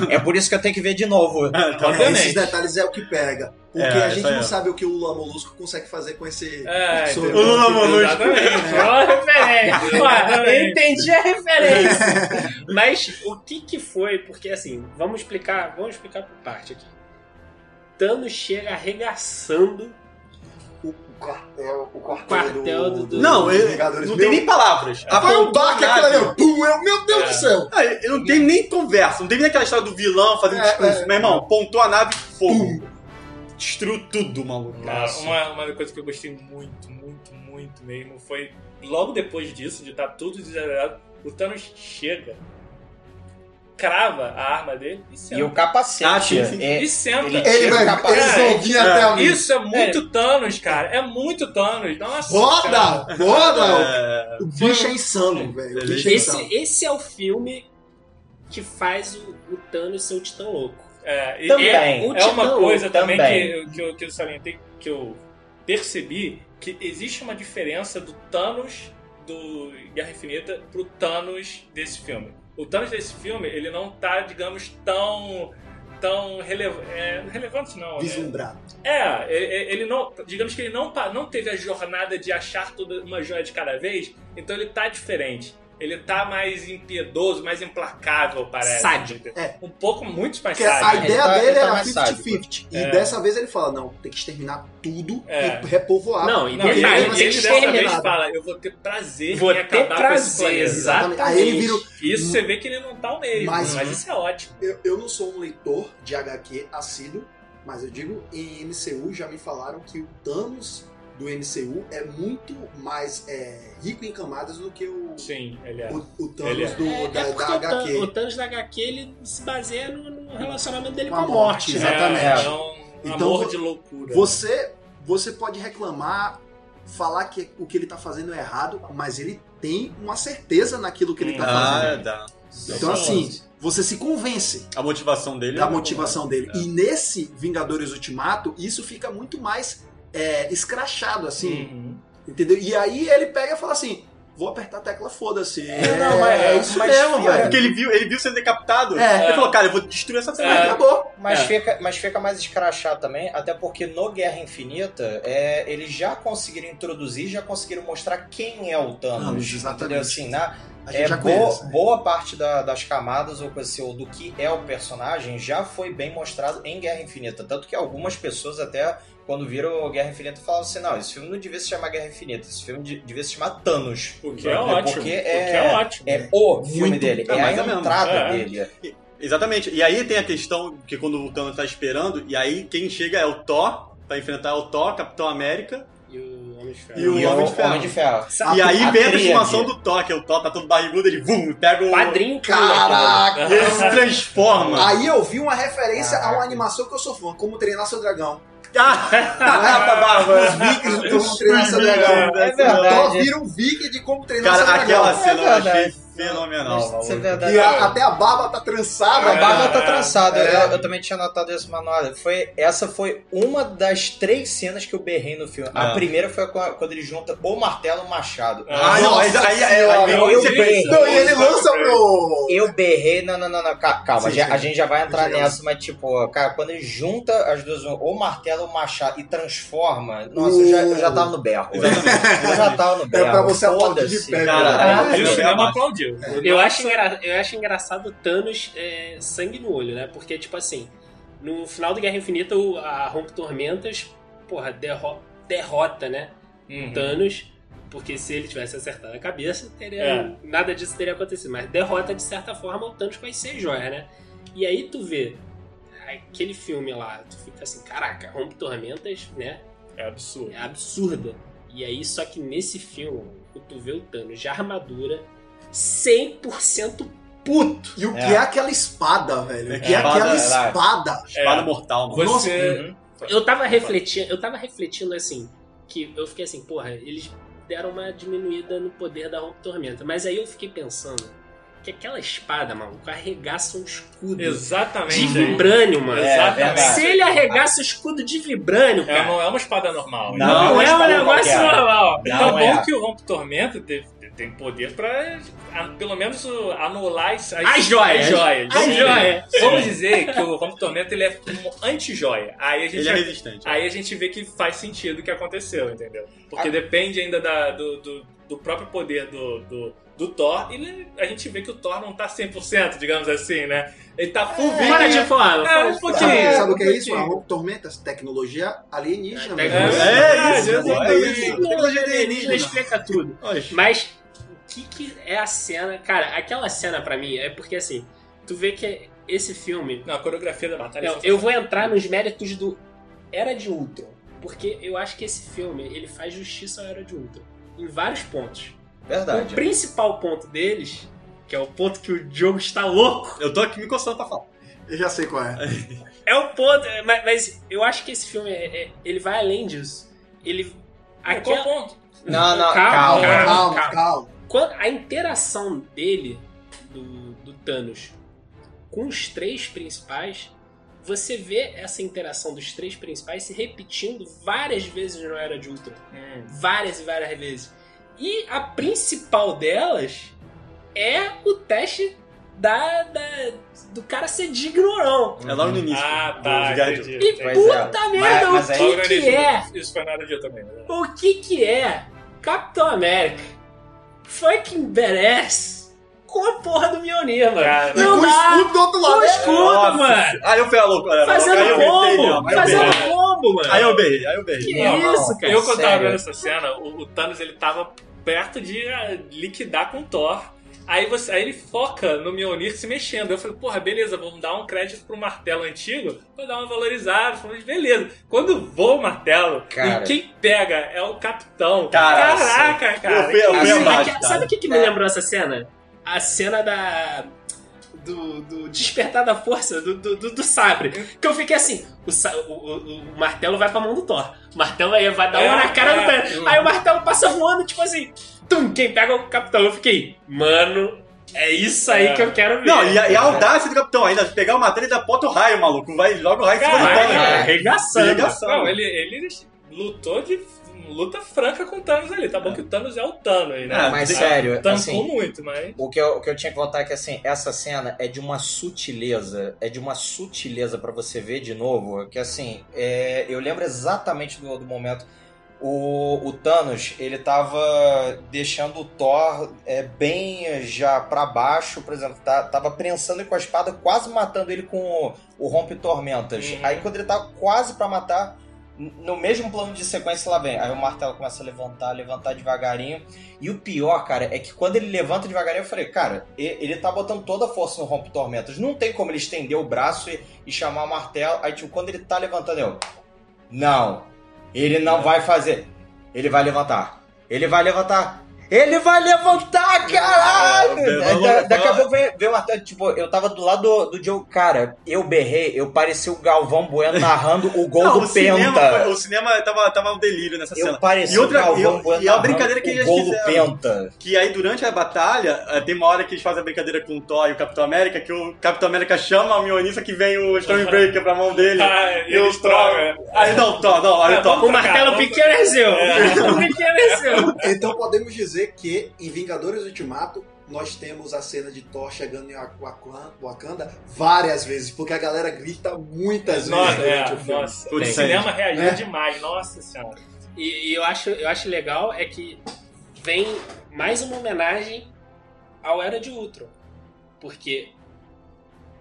É por isso que eu tenho que ver de novo. Obviamente. Esses detalhes é o que pega. Porque É, a gente aí não é. sabe o que o Lula Molusco consegue fazer com esse. É, entendeu? Lula Molusco. Exatamente. Referência. Ó, eu entendi a referência. <laughs> Mas o que que foi? Porque assim, vamos explicar, vamos explicar por parte aqui. Thanos chega arregaçando. O quartel, o quartel, Quartel do- do- Não, dos ele, Vingadores. não Meu- tem nem palavras. Foi um baque aquilo nave. ali. Pum, eu, meu Deus É. do céu. Ah, ele não tem nem conversa, não teve nem aquela história do vilão fazendo É, discurso. é. Meu irmão, pontou a nave, fogo. Destruiu tudo, maluco. Uma, uma coisa que eu gostei muito, muito, muito mesmo foi logo depois disso, de estar tudo desarado, o Thanos chega crava a arma dele e senta. E o capacete. Ah, sim, sim. é- E senta. ele Ele vai- capacete. até a mim. Isso é muito Thanos, cara. É muito Thanos. Nossa. cara. Roda! Roda! É, O bicho é insano, velho. O bicho é insano. Esse, esse é o filme que faz o, o Thanos ser o Titã Louco. É, e- Também. É, O é uma coisa também também. que, que, eu, que eu salientei, que eu percebi que existe uma diferença do Thanos do Guerra Infinita pro Thanos desse filme. O Thanos desse filme, ele não tá, digamos, tão tão é, relevante não. né? Vislumbrado. É, é, é, ele não, digamos que ele não, não teve a jornada de achar toda uma joia de cada vez, então ele tá diferente. Ele tá mais impiedoso, mais implacável, parece. Sádico. É. Um pouco muito mais Porque a sádico. ideia Ele tá- dele ele tá era mais sádico. 50-50. E É. dessa vez ele fala: não, tem que exterminar tudo É. e repovoar. Não, e Não, e ele, vai e ser ele dessa vez fala, eu vou ter prazer Vou em ter acabar com esse prazer, exatamente. Aí ele vira Isso você vê que ele não tá o mesmo, Mas- mas, isso é ótimo. Eu, eu não sou um leitor de HQ assíduo, mas eu digo, em MCU já me falaram que o Thanos do MCU é muito mais é, rico em camadas do que o, Sim, ele é. o, o Thanos Ele é. do, É, da, é da Thanos, HQ. o Thanos da HQ ele se baseia no, no relacionamento dele Com com a morte, morte, né? exatamente. É, é um Então, amor de loucura. Você, você pode reclamar, falar que o que ele tá fazendo é errado, mas ele tem uma certeza naquilo que ele tá ah, fazendo. dá. Então, assim, você se convence A motivação dele da é- motivação dele. E nesse Vingadores Ultimato, isso fica muito mais é, escrachado, assim. Uhum. Entendeu? E aí ele pega e fala assim: vou apertar a tecla, foda-se. É, não, mas- é isso mas, mesmo, filho, velho. Porque ele viu, ele viu sendo decapitado. É. Ele falou, cara, eu vou destruir essa Aí cidade. Acabou. Mas, É. fica, mas fica mais escrachado também, até porque no Guerra Infinita é, eles já conseguiram introduzir, já conseguiram mostrar quem é o Thanos. Thanos, exatamente. Entendeu? Assim, né? A gente É, já boa, conhece. boa parte da- das camadas ou, assim, ou do que é o personagem já foi bem mostrado em Guerra Infinita. Tanto que algumas pessoas até, quando viram Guerra Infinita, falavam assim, não, esse filme não devia se chamar Guerra Infinita, esse filme de- devia se chamar Thanos. O que é ótimo. Porque o que é, é ótimo. é o filme Muito- dele, é, é, mas é a entrada É. dele. Exatamente. E aí tem a questão que quando o Thanos tá esperando, e aí quem chega é o Thor, pra enfrentar o Thor, Capitão América. E o Homem de Ferro. E o E Homem de Ferro. Homem de Ferro. e aí vem a transformação do Thor, que é o Thor tá todo barrigudo, ele vum, pega o. Quadrinho Caraca! Ele se transforma. Aí eu vi uma referência a uma animação que eu sou fã, como treinar seu dragão. Ah, Os vikings de como treinar seu dragão. É O Thor verdade. vira um viking de como treinar Cara, aquela dragão. cena eu É achei verdade. Fenomenal. Isso é verdade. E a- até a barba tá trançada. A barba tá É, trançada. é. Eu, eu também tinha notado isso, manual. Foi, essa foi uma das três cenas que eu berrei no filme. A É. primeira foi quando ele junta o martelo e o machado. Ah, não, aí, aí, aí, Eu- berrei. Não, e ele lança pro. Eu berrei, não, não, não, não, ca- calma, Sim, já- sim. a gente já vai entrar nessa, mas tipo, cara, quando ele junta as duas, ou o martelo ou o machado e transforma, nossa, eu, já, eu já tava no berro. Exatamente. Eu já tava no berro. É pra você aplaudir de Foda-se. pé, Cara, Ah, o eu- cinema aplaudiu. Eu acho, engra- eu acho engraçado o Thanos é, sangue no olho, né? Porque, tipo assim, no final do Guerra Infinita, o, a Rompe Tormentas, porra, derro- derrota, né? Uhum. Thanos, porque se ele tivesse acertado a cabeça, teria, É. nada disso teria acontecido. Mas derrota, de certa forma, o Thanos com as seis joias, né? E aí tu vê aquele filme lá, tu fica assim, caraca, Rompe Tormentas, né? É absurdo. É absurda. E aí, só que nesse filme, tu vê o Thanos de armadura 100% puto. E o que É. é aquela espada, velho? O que é, É, espada, aquela é, espada? Espada É. mortal, mano. Você. Uhum. Eu tava refletindo, eu tava refletindo assim, que eu fiquei assim, porra, eles deram uma diminuída no poder da Rompe Tormenta. Mas aí eu fiquei pensando que aquela espada, mano, arregaça um escudo Exatamente. de vibrânio, mano. É, Exatamente. Se ele arregaça o escudo de vibrânio, É, cara, não é uma espada normal. Não, não, é uma é um espada negócio qualquer. normal. Então Não é bom é. que o Rompe Tormenta tem, tem poder pra a- pelo menos anular as, As joias. As joias. As Sim. joias. Vamos dizer que o Rompe Tormenta ele é um anti-joia. Aí a gente Ele é resistente. Aí a gente vê que faz sentido o que aconteceu, entendeu? Porque Ah. depende ainda da- do, do, do próprio poder do, do, do Thor. E ele- a gente vê que o Thor não tá 100%, digamos assim, né? Ele tá full É, Fora de. É, fora um de pouquinho. Sabe, sabe o que é um isso? A. Rompe Tormentas, tecnologia alienígena. É, É. É isso, é isso. exatamente. Tecnologia Ele alienígena. explica tudo. Oxe. Mas o que, que é a cena? Cara, aquela cena pra mim é porque assim, tu vê que esse filme. Não, a coreografia da batalha. Não, é eu vou entrar nos méritos do Era de Ultron. Porque eu acho que esse filme ele faz justiça à Era de Ultron. Em vários pontos. O Verdade. principal ponto deles, que é o ponto que o Diogo está louco. Eu tô aqui me coçando pra falar. Eu já sei qual é. <laughs> É o ponto, mas, mas eu acho que esse filme, é- é- ele vai além disso. Ele... Qual aquela- ponto? Não, não, Calma, calma. Calma, calma. Quando a interação dele, do, do Thanos, com os três principais, você vê essa interação dos três principais se repetindo várias vezes no Era de Ultron. Hum. Várias e várias vezes. E a principal delas é o teste da, da- do cara ser digno ou não. É logo no início. Ah, do tá. De. E puta é. merda, Mas- mas o que no que é? Isso foi nada dia também, né? O que que é Capitão América fucking badass com a porra do Mjolnir, mano? Cara, não com o dá! escudo do outro Com lado. o escudo, Nossa. mano! Aí eu fui a louco. aí Fazendo combo! Fazendo combo, mano! Aí eu berrei, aí eu berrei. Que Não, isso, cara? Eu, quando tava sério. vendo essa cena, o, o Thanos ele tava perto de ah, liquidar com o Thor. Aí, você, aí ele foca no Mjolnir se mexendo. Eu falei, porra, beleza, vamos dar um crédito pro martelo antigo pra dar uma valorizada. Falei, beleza. Quando voa o martelo Cara. e quem pega é o capitão. Cara, Caraca, cara. eu eu fui que- Sabe o que, que me lembrou essa cena? A cena da. Do, do despertar da força do, do, do- do sabre. Que eu fiquei assim: o, o- o- o martelo vai pra mão do Thor. O martelo aí vai dar uma É, na cara do é. Thanos. Aí o martelo passa voando, tipo assim: tum, quem pega é o capitão. Eu fiquei, mano, é isso aí É. que eu quero ver. Não, e a, e a audácia do capitão ainda, pegar e dar ponta o raio, maluco. Vai, joga o raio em cima do Thanos. É, arregaçando. Arregaçando. Não, ele, ele lutou de luta franca com o Thanos ali. Tá bom que o Thanos é o Thanos aí, né? Mas É, sério, Tancou assim, muito, mas. o que, eu, o que eu tinha que voltar é que assim, essa cena é de uma sutileza, é de uma sutileza pra você ver de novo, que assim, é, eu lembro exatamente do, do momento. O, o Thanos, ele tava deixando o Thor é, bem já pra baixo, por exemplo, tá, tava prensando ele com a espada, quase matando ele com o, o Rompe Tormentas. Uhum. Aí quando ele tava quase pra matar, no mesmo plano de sequência lá vem. Aí o martelo começa a levantar, levantar devagarinho. E o pior, cara, é que quando ele levanta devagarinho, eu falei, cara, ele tá botando toda a força no Rompe Tormentas. Não tem como ele estender o braço e, e chamar o martelo. Aí, tipo, quando ele tá levantando, eu. Não. Ele não vai fazer. Ele vai levantar. Ele vai levantar. Ele vai levantar, caralho! É, Da- daqui a pouco vem, vem o martelo. Tipo, eu tava do lado do, do Joe. Cara, eu berrei, eu parecia o Galvão Bueno narrando o gol Não, do o cinema, Penta. foi- o cinema tava, tava um delírio nessa Eu cena. parecia E outra- o Galvão e- Bueno e é narrando brincadeira que o eles gol do fizeram. Penta. Que aí durante a batalha, eh, tem uma hora que eles fazem a brincadeira com o Thor e o Capitão América, que o Capitão América chama o Mionista que vem o Stormbreaker pra mão dele. <laughs> Ah, e o Thor. Aí não, Thor, não, aí É, o Thor. O martelo pequeno é seu. <laughs> O martelo pequeno é seu. Então podemos dizer que em Vingadores Ultimato nós temos a cena de Thor chegando em Wakanda, várias vezes, porque a galera grita muitas Nossa, vezes durante é, o filme. nossa. O cinema reagiu É. demais, nossa senhora. E, e eu, acho, eu acho legal é que vem mais uma homenagem ao Era de Ultron. Porque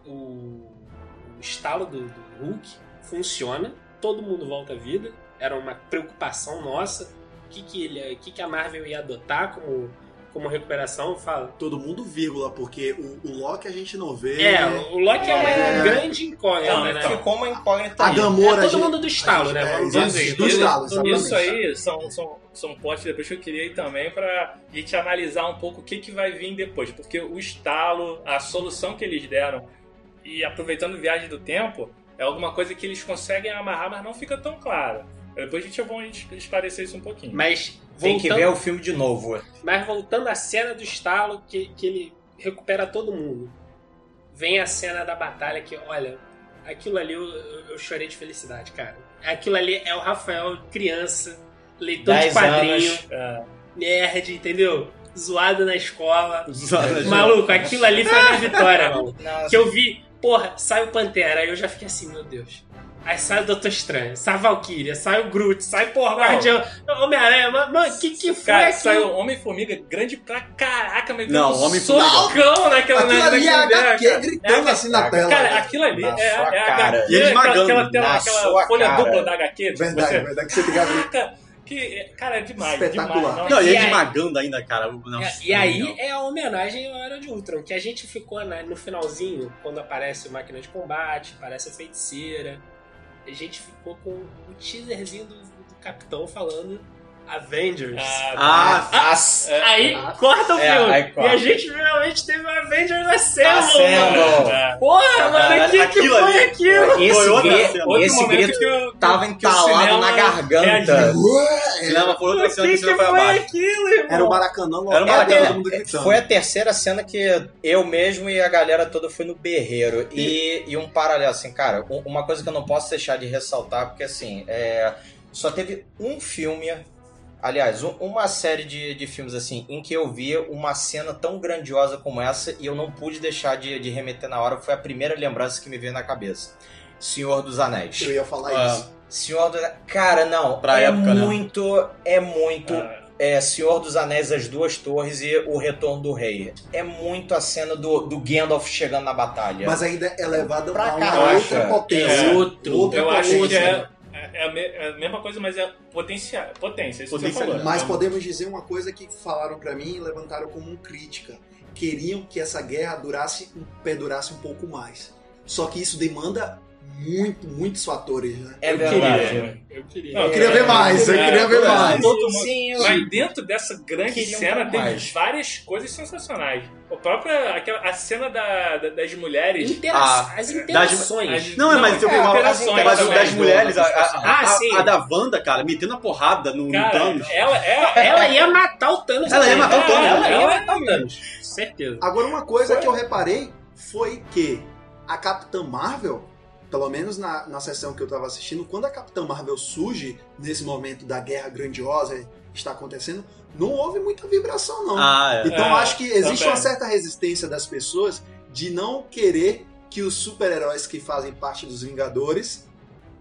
o, o estalo do, do Hulk funciona, todo mundo volta à vida. Era uma preocupação nossa. O que, que, ele, o que, que a Marvel ia adotar como, como recuperação? Fala. Todo mundo, vírgula, porque o, o Loki a gente não vê. É, o Loki é uma É. grande incógnita, Não, né? então, Ficou uma incógnita A aí. Gamora. É todo mundo do estalo, né? gente- Vamos é, dizer. isso, do estalo, exatamente. Isso aí são, são, são pontos depois que eu queria ir também pra gente analisar um pouco o que, que vai vir depois. Porque o estalo, a solução que eles deram, e aproveitando viagem do tempo, é alguma coisa que eles conseguem amarrar, mas não fica tão claro. Depois a gente vai esclarecer isso um pouquinho. Mas Tem que voltando- ver o filme de novo. Mas voltando à cena do estalo, que, que ele recupera todo mundo. Vem a cena da batalha que, olha, aquilo ali eu, eu- chorei de felicidade, cara. Aquilo ali é o Rafael criança, leitor de 10 quadrinho, anos. É, nerd, entendeu? Zoado na escola. Maluco. Maluco, aquilo ali foi a minha vitória. <laughs> Não, Que eu vi, porra, sai o Pantera, aí eu já fiquei assim, meu Deus. Aí sai o Doutor Estranho, sai a Valkyria, sai o Groot, sai, porra, Não. Guardião, Homem-Aranha, mano, mano, que que foi Cara, aquilo? saiu Homem-Formiga grande pra caraca, mas Não, deu um Homem-Formiga. socão naquela Aquilo ali é naquele HQ cara. gritando É, assim na tela. Cara, aquilo ali Na é, sua é. HQ, E ele aquela, esmagando aquela, tela- na aquela sua folha cara. dupla da HQ. Verdade, você- verdade que você. Caraca, que, cara, é demais, Espetacular. demais. Não, e E ele esmagando ainda, cara. Nossa, É, e aí não. é a homenagem ao Era de Ultron, que a gente ficou né, no finalzinho, quando aparece o máquina de combate, aparece a feiticeira. A gente ficou com o teaserzinho do, do capitão falando Avengers. Ah, As- aí corta o É, filme. aí corta. E a gente finalmente teve o Avengers Assemble, Assemble. mano. É. Porra, mano, o que, que foi ali. aquilo? Esse, Foi outra gri- cena. Outro esse momento grito que o- tava entalado na garganta. cinema foi outra O cena que, que que foi abaixo. aquilo, irmão? Era o Maracanã Era o Maracanã. todo mundo gritando. Foi a terceira cena que eu mesmo e a galera toda foi no berreiro. E, e um paralelo, assim, cara, um- uma coisa que eu não posso deixar de ressaltar, porque assim, é, só teve um filme, aliás, um- uma série de, de filmes assim, em que eu vi uma cena tão grandiosa como essa e eu não pude deixar de, de remeter na hora, foi a primeira lembrança que me veio na cabeça. Senhor dos Anéis. Eu ia falar Ah. isso. Senhor dos Cara, não, Pra é época, né? muito, é muito Ah, é Senhor dos Anéis, As Duas Torres e O Retorno do Rei. É muito a cena do, do Gandalf chegando na batalha. Mas ainda é levado Pra a uma caraca. outra potência. É, outro. Outra Eu acho que é, é, a me- é a mesma coisa, mas é potencial, potência. Isso que você Potencial. falou. Mas É podemos dizer uma coisa que falaram pra mim e levantaram como crítica. Queriam que essa guerra durasse, perdurasse um pouco mais. Só que isso demanda muito, muitos fatores, né? é Eu verdade. queria, Eu queria. Não, Eu queria ver mais, eu É, queria ver é, mais. todo mundo- Sim, eu- Mas dentro dessa grande Queria cena mais. várias coisas sensacionais. A própria aquela, a cena da, da- das mulheres. Intera- Ah, as interações. as- Não, mas eu é, interações Mas o também, das mulheres, a, a, Ah, a- a da Wanda, cara, metendo a porrada no, no Cara, Thanos. ela é. Ela ia matar o Thanos. Ela ia matar o Thanos, Ela ela ia matar o Thanos. Certeza. Agora, uma coisa que eu reparei foi que a Capitã Marvel, pelo menos na, na sessão que eu tava assistindo, quando a Capitã Marvel surge nesse momento da guerra grandiosa que está acontecendo, não houve muita vibração, não. Ah, é. Então É, acho que existe também. uma certa resistência das pessoas de não querer que os super-heróis que fazem parte dos Vingadores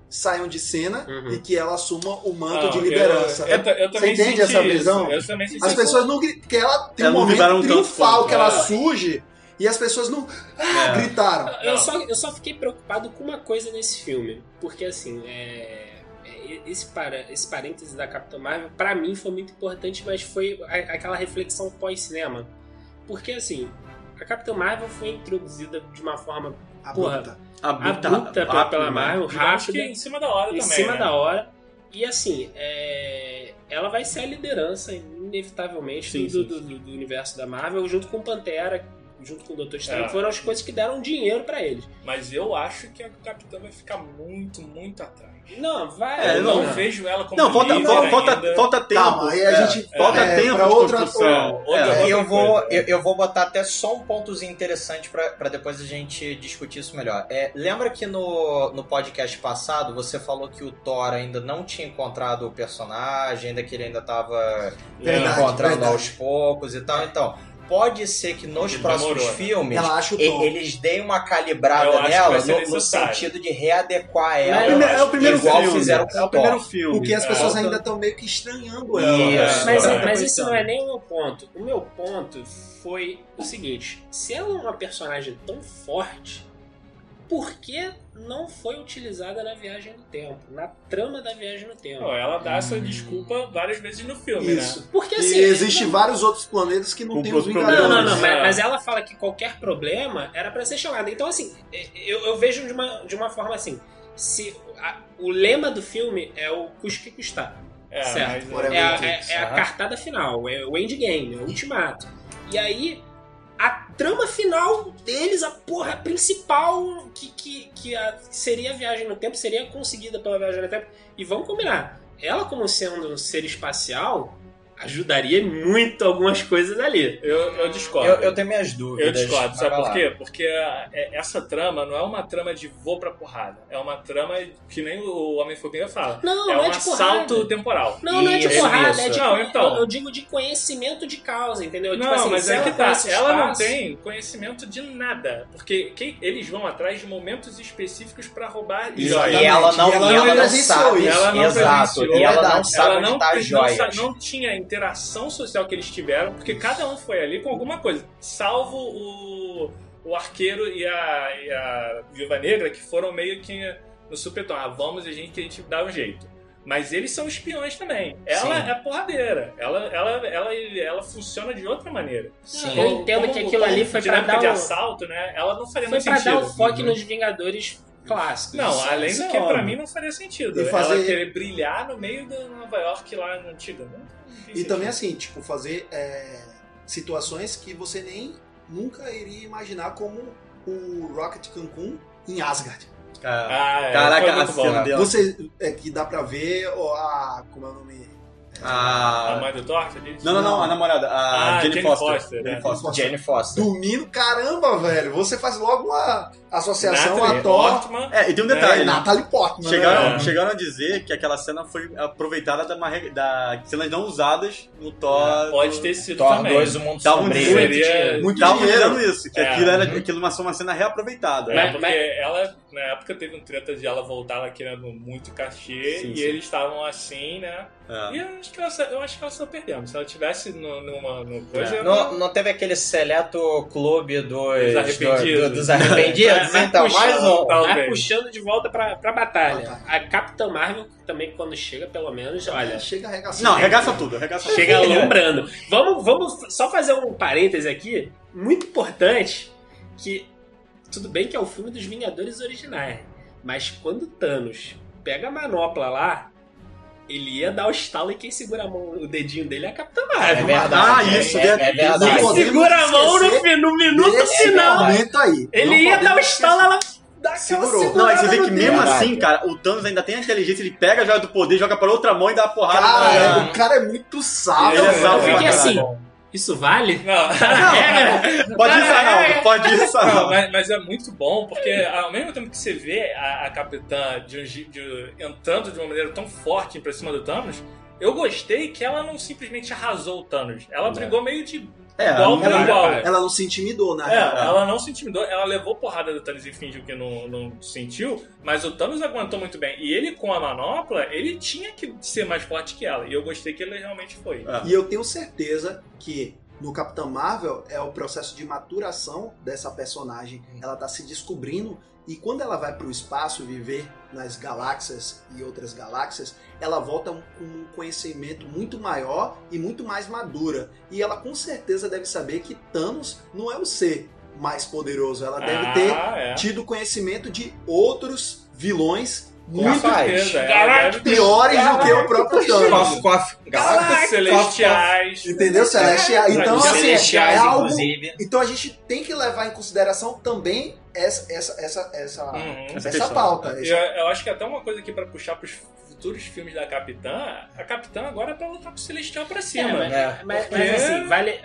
saiam de cena Uhum. e que ela assuma o manto Não, de liderança. Eu, eu, eu, Você entende essa visão? Eu também senti As pessoas não gritam, porque ela tem Elas um não vibraram momento triunfal que ela é. surge e as pessoas não ah, É. gritaram. Eu Não. só, eu só fiquei preocupado com uma coisa nesse filme. Porque, assim, é, é, esse, para, esse parêntese da Capitã Marvel, pra mim, foi muito importante, mas foi a- aquela reflexão pós-cinema. Porque, assim, a Capitã Marvel foi introduzida de uma forma Abrupta. Abrupta, abrupta pela, pela né? Marvel, rápida, em cima da hora em também. cima né? da hora. E, assim, é, ela vai ser a liderança, inevitavelmente, Sim, do, sim, do- do- do universo da Marvel, junto com Pantera, junto com o Doutor Estranho, É. foram as coisas que deram dinheiro pra eles. Mas eu acho que a Capitã vai ficar muito, muito atrás. Não, vai. É, eu não, não. vejo ela como Não, falta, falta, falta, tempo. Calma, aí a É, gente- Falta é, tempo pra outra- construção. outra- É. outra- eu vou, eu, eu vou botar até só um pontozinho interessante pra pra depois a gente discutir isso melhor. É, lembra que no, no podcast passado você falou que o Thor ainda não tinha encontrado o personagem, ainda que ele ainda tava Verdade, encontrando verdade. aos poucos e tal. Então, pode ser que nos Ele próximos demorou, né? filmes e- eles deem uma calibrada nela no, no sentido de readequar É, ela. o primeiro- é o primeiro igual filme. fizeram com é o primeiro filme. Porque as É. pessoas ainda estão meio que estranhando ela. Isso. Mas, É, mas tá isso pensando. não é nem o meu ponto. O meu ponto foi o seguinte: se ela é uma personagem tão forte, por que não foi utilizada na viagem no tempo? Na trama da viagem no tempo? Não, ela dá essa desculpa várias vezes no filme, Isso. Porque E assim. existe não- vários outros planetas que não Com tem os problemas. Vingadores. Não, não, não, mas, É. mas ela fala que qualquer problema era pra ser chamada. Então, assim, eu, eu vejo de uma, de uma forma assim: se a- o lema do filme é o custe que custar. né? É, Certo. mas- Whatever É a, é- é a cartada final, é o endgame, é o ultimato. E aí, a trama final deles, a porra principal que, que, que a- seria a viagem no tempo, seria conseguida pela viagem no tempo. E vamos combinar, ela como sendo um ser espacial, ajudaria muito algumas coisas ali. Eu, eu discordo. Eu, eu tenho minhas dúvidas. Eu discordo, sabe por quê? Porque a- é- essa trama não é uma trama de vou pra porrada. É uma trama que nem o Homem-Formiga fala. Não, é não um é de porrada. salto temporal. Não, não é de Isso, porrada, isso. é de, Não, então. eu, eu digo de conhecimento de causa, entendeu? Não, tipo assim, mas é que tá. Ela não tem conhecimento de nada. Porque quem- eles vão atrás de momentos específicos pra roubar joias. e ela não, E ela e ela não não presenciou sabe. isso. Ela não Exato. E ela não sabe ela onde não, tá as não, não tinha interação social que eles tiveram, porque cada um foi ali com alguma coisa. Salvo o, o arqueiro e a, e a Viúva Negra, que foram meio que no supetão. Ah, vamos a gente, a gente dá um jeito. Mas eles são espiões também. Ela Sim. é porradeira. Ela, ela, ela, ela funciona de outra maneira. Sim. Eu entendo que aquilo ali foi pra dinâmica dar de um- assalto, né? Ela não faria Foi muito pra sentido. dar o foco nos Vingadores clássicos. Não, Isso- além isso do é que pra óbvio. mim não faria sentido. E fazer- Ela querer brilhar no meio da Nova York lá na antiga. Não, não E sentido. também assim, tipo, fazer é, situações que você nem nunca iria imaginar como o Rocket Cancun em Asgard. Ah, é, Caraca, foi a cena dela. Você é que dá pra ver ó, a como é o nome? A A... mãe do Thor, você disse? Não, não, não, a namorada, a Ah, Jenny, Jane Foster. Foster, Jane né? Foster. Jane Foster. Dormindo, caramba, velho. Você faz logo uma associação Natalie a Thor. Portman. É, e tem um É, detalhe. Natalie Portman. Chegaram, né? chegaram a dizer que aquela cena foi aproveitada da, da cenas não usadas no Thor. Pode ter sido Thor também. 2, o mundo Estavam sombrio. Seria- Muito estavam dinheiro. dizendo isso, que É. aquilo era aquilo uma, uma cena reaproveitada. É, Mas- porque ela, na época, teve um treta de ela voltar lá querendo muito cachê Sim, e sim. eles estavam assim, né? É. E eu acho que ela, eu acho que ela saiu perdendo. Se ela tivesse no, numa, numa coisa. É. Não, não teve aquele seleto clube dos, Dos arrependidos. do- dos arrependidos? <laughs> Vai então, mais um. Talvez. Puxando de volta pra, pra batalha. Batalha. A Capitã Marvel também, quando chega, pelo menos, olha, Chega a arregaçar. Não, arregaça tudo, arregaça tudo. chega alombrando. Vamos, vamos só fazer um parêntese aqui, muito importante, que tudo bem que é o filme dos Vingadores originais, mas quando Thanos pega a manopla lá, ele ia dar o estalo e quem segura a mão, o dedinho dele é a Capitã É Marvel. verdade. Ah, isso, é, é verdade. verdade. Quem segura a mão no, no minuto final. aí. Ele Não ia dar o estalo, ela dá Segurou. Não, aí você vê que mesmo Verdade. assim, cara, o Thanos ainda tem a inteligência, ele pega a joia do poder, joga pra outra mão e dá uma porrada. Cara, na- o cara é muito sábio. Ele é velho. sábio Eu fiquei assim, caralho. Isso vale? Não, regra? Pode ir, pode ir, Não, Arnaldo. mas, mas é muito bom, porque ao mesmo tempo que você vê a, a capitã de de- entrando de uma maneira tão forte pra cima do Thanos, eu gostei que ela não simplesmente arrasou o Thanos. Ela brigou meio de É, igual não- pra ela- igual. Ela não se intimidou, na É, real. ela não se intimidou, ela levou porrada do Thanos e fingiu que não, não sentiu, mas o Thanos aguentou muito bem. E ele, com a manopla, ele tinha que ser mais forte que ela. E eu gostei que ele realmente foi. É. E eu tenho certeza que no Capitão Marvel é o processo de maturação dessa personagem. Ela tá se descobrindo e quando ela vai pro espaço viver nas galáxias e outras galáxias, ela volta com um conhecimento muito maior e muito mais madura. E ela com certeza deve saber que Thanos não é o ser mais poderoso. Ela deve Ah, ter é. tido conhecimento de outros vilões muito ela Galácticos. piores do que o próprio Thanos. Cof, cof, Galáxias celestiais. Entendeu, Celestial? Então, assim, é Celestiais, algo. inclusive. Então a gente tem que levar em consideração também essa, essa, essa, essa, Uhum. essa, questão. pauta. Eu, eu acho que até uma coisa aqui pra puxar pros futuros filmes da Capitã, a Capitã agora é pra lutar com o Celestial pra É, cima. mas, É. mas- Porque- mas, assim, vale.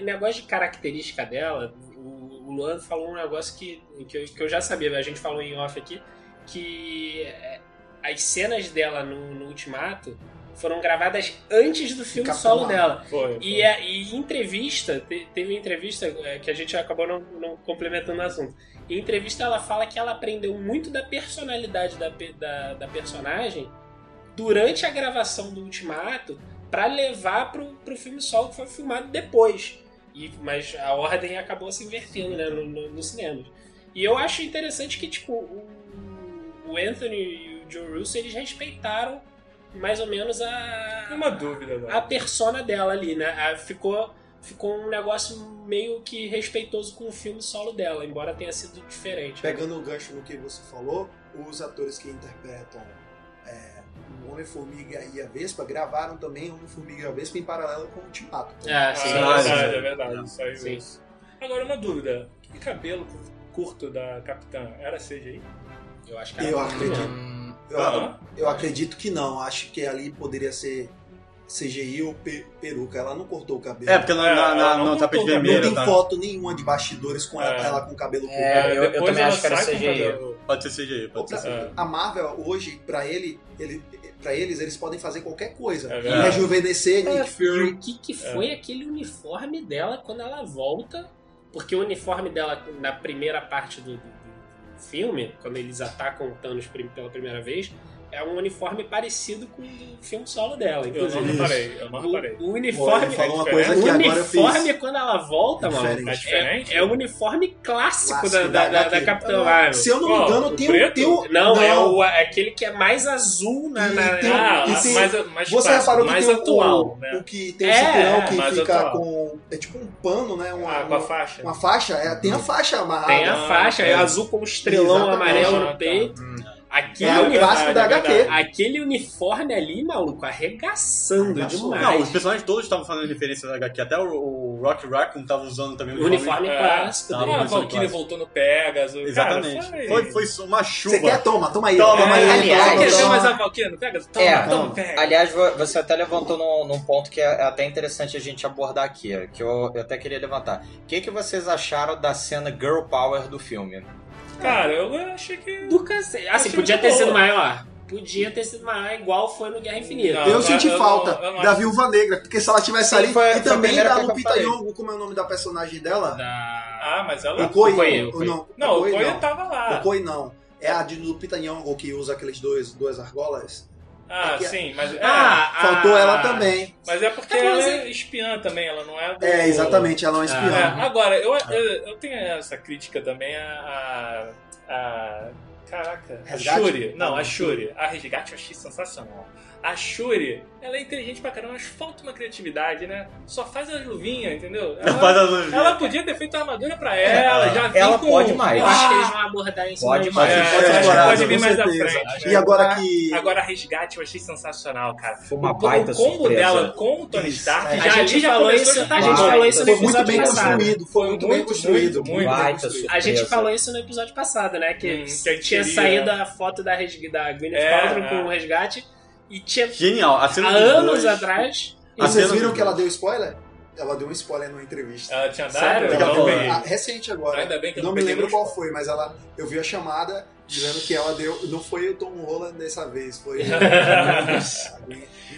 O negócio de característica dela, o, o Luan falou um negócio que, que, eu, que eu já sabia, a gente falou em off aqui, que é, as cenas dela no, no Ultimato foram gravadas antes do filme Capitão solo dela. Foi, foi. E, a- e em entrevista, te- teve uma entrevista é, que a gente acabou não, não complementando o assunto. Em entrevista ela fala que ela aprendeu muito da personalidade da, da, da personagem durante a gravação do Ultimato pra levar pro, pro filme solo que foi filmado depois. E, mas a ordem acabou se invertendo né, no, no, no cinema. E eu acho interessante que tipo, o, o Anthony e o Joe Russo eles respeitaram mais ou menos a, Uma dúvida, a agora. persona dela ali, né? A- ficou, ficou um negócio meio que respeitoso com o filme solo dela, embora tenha sido diferente. né? Pegando o gancho no que você falou, os atores que interpretam é, o Homem-Formiga e a Vespa gravaram também Homem-Formiga e a Vespa em paralelo com o Ultimato. Ah, Ah, sim. é sim, verdade, é verdade. Isso. Agora, uma dúvida. Que cabelo curto da Capitã era CGI? Eu acho que Eu ela- acredito. Eu, eu acredito que não. Acho que ali poderia ser CGI ou pe- peruca. Ela não cortou o cabelo. É, porque na, É, na, ela na, não no tapete botou o não vermelho, tem tá? foto nenhuma de bastidores com ela, É. ela com o cabelo curto. É, eu- eu também acho que era CGI. Pode ser CGI, pode ser CGI. A Marvel hoje, pra ele, ele, para eles, eles podem fazer qualquer coisa. É verdade. Rejuvenescer É, Nick Fury. o que, que foi aquele uniforme dela quando ela volta? Porque o uniforme dela na primeira parte do filme, quando eles atacam o Thanos pela primeira vez, é um uniforme parecido com o filme solo dela, Eu inclusive. não reparei, eu não O, reparei. o uniforme. Pô, uma é coisa o que eu uniforme, quando ela volta, mano, Diferente. É é, é o uniforme clássico, Clássico da, da, da da, Capitã Marvel. Se eu não me engano, O tem um. Tem um Não, é o, é aquele que é mais azul na. Na- tem- Ah, tem- mais, mais Você clássico, reparou que mais tem o- atual, o, né? o que tem o É, cinturão que fica atual. com. É tipo um pano, né? Uma, Ah, com a uma- faixa. Uma faixa, é, tem a faixa amarrada. Tem a faixa, é é. azul com um estrelão amarelo Ah, no tá. peito. Aquele, É o clássico da é HQ. aquele uniforme ali, maluco, arregaçando Arregaçou. demais. Não, os personagens todos estavam fazendo referência da HQ. Até o, o Rock Raccoon tava usando também O uniforme É, clássico. Ah, a Valkyrie voltou no Pegasus. Exatamente. Cara, foi... Foi, uma chuva. Você quer? Toma, toma aí. Toma, toma aí. aliás, toma, Quer ver mais a Valkyrie no Pegasus? Toma, É, toma, pega. aliás, vo- você até levantou num, num ponto que é até interessante a gente abordar aqui, que eu, eu até queria levantar. O que, que vocês acharam da cena Girl Power do filme? Cara, eu achei que... Do cacete. Assim, Achei podia ter boa. sido maior. Podia ter sido maior, igual foi no Guerra Infinita. Não, Eu senti eu falta não- eu não da Viúva Negra, porque se ela tivesse Sim, ali. foi- e também da Lupita. Nyong'o, como é o nome da personagem dela? Da... Ah, mas ela... Okoye, ou Okoye. Não, Não, o Okoye Koya não. tava lá. Okoi não. É a de Lupita Nyong'o que usa aqueles dois, duas argolas. Ah, É que- sim, mas... é, Ah, Faltou ah, ela também. Mas é porque ela é espiã também, ela não é do... É, exatamente, ela é uma espiã. É, agora, eu, eu, eu tenho essa crítica também a. a, a caraca, a Resgate? Shuri. Não, Ah, a Shuri. A Resgate eu achei sensacional. A Shuri, ela é inteligente pra caramba, mas falta uma criatividade, né? Só faz as luvinhas, entendeu? Ela, Faz as luvinhas. ela podia ter feito a armadura pra ela, já vem ela com... pode mais. Eu acho que eles Ah, vão abordar isso Pode mais. é, mais. pode acho que explorar, pode vir mais à certeza. frente. E agora que. Agora a Resgate eu achei sensacional, cara. Foi uma o, baita o combo surpresa. dela com o Tony Isso, Stark é. já A gente já falou isso- a gente falou isso no Foi muito episódio bem passado. construído, foi muito bem construído. muito, muito Baita bem construído. A gente falou isso no episódio passado, né? Que, Hum, que a gente tinha queria- saído a foto da, resg- da Gwyneth É, Paltrow é. com o resgate e tinha Genial. A há cena dos anos dois- atrás. E vocês viram que ela deu spoiler? Ela deu um spoiler numa entrevista. Ela tinha dado? Sério? Legal, não. Ah, recente agora. Ainda bem que eu não não me lembro qual spoiler. foi, mas ela eu vi a chamada dizendo que ela deu. Não foi o Tom Holland dessa vez, foi. <laughs>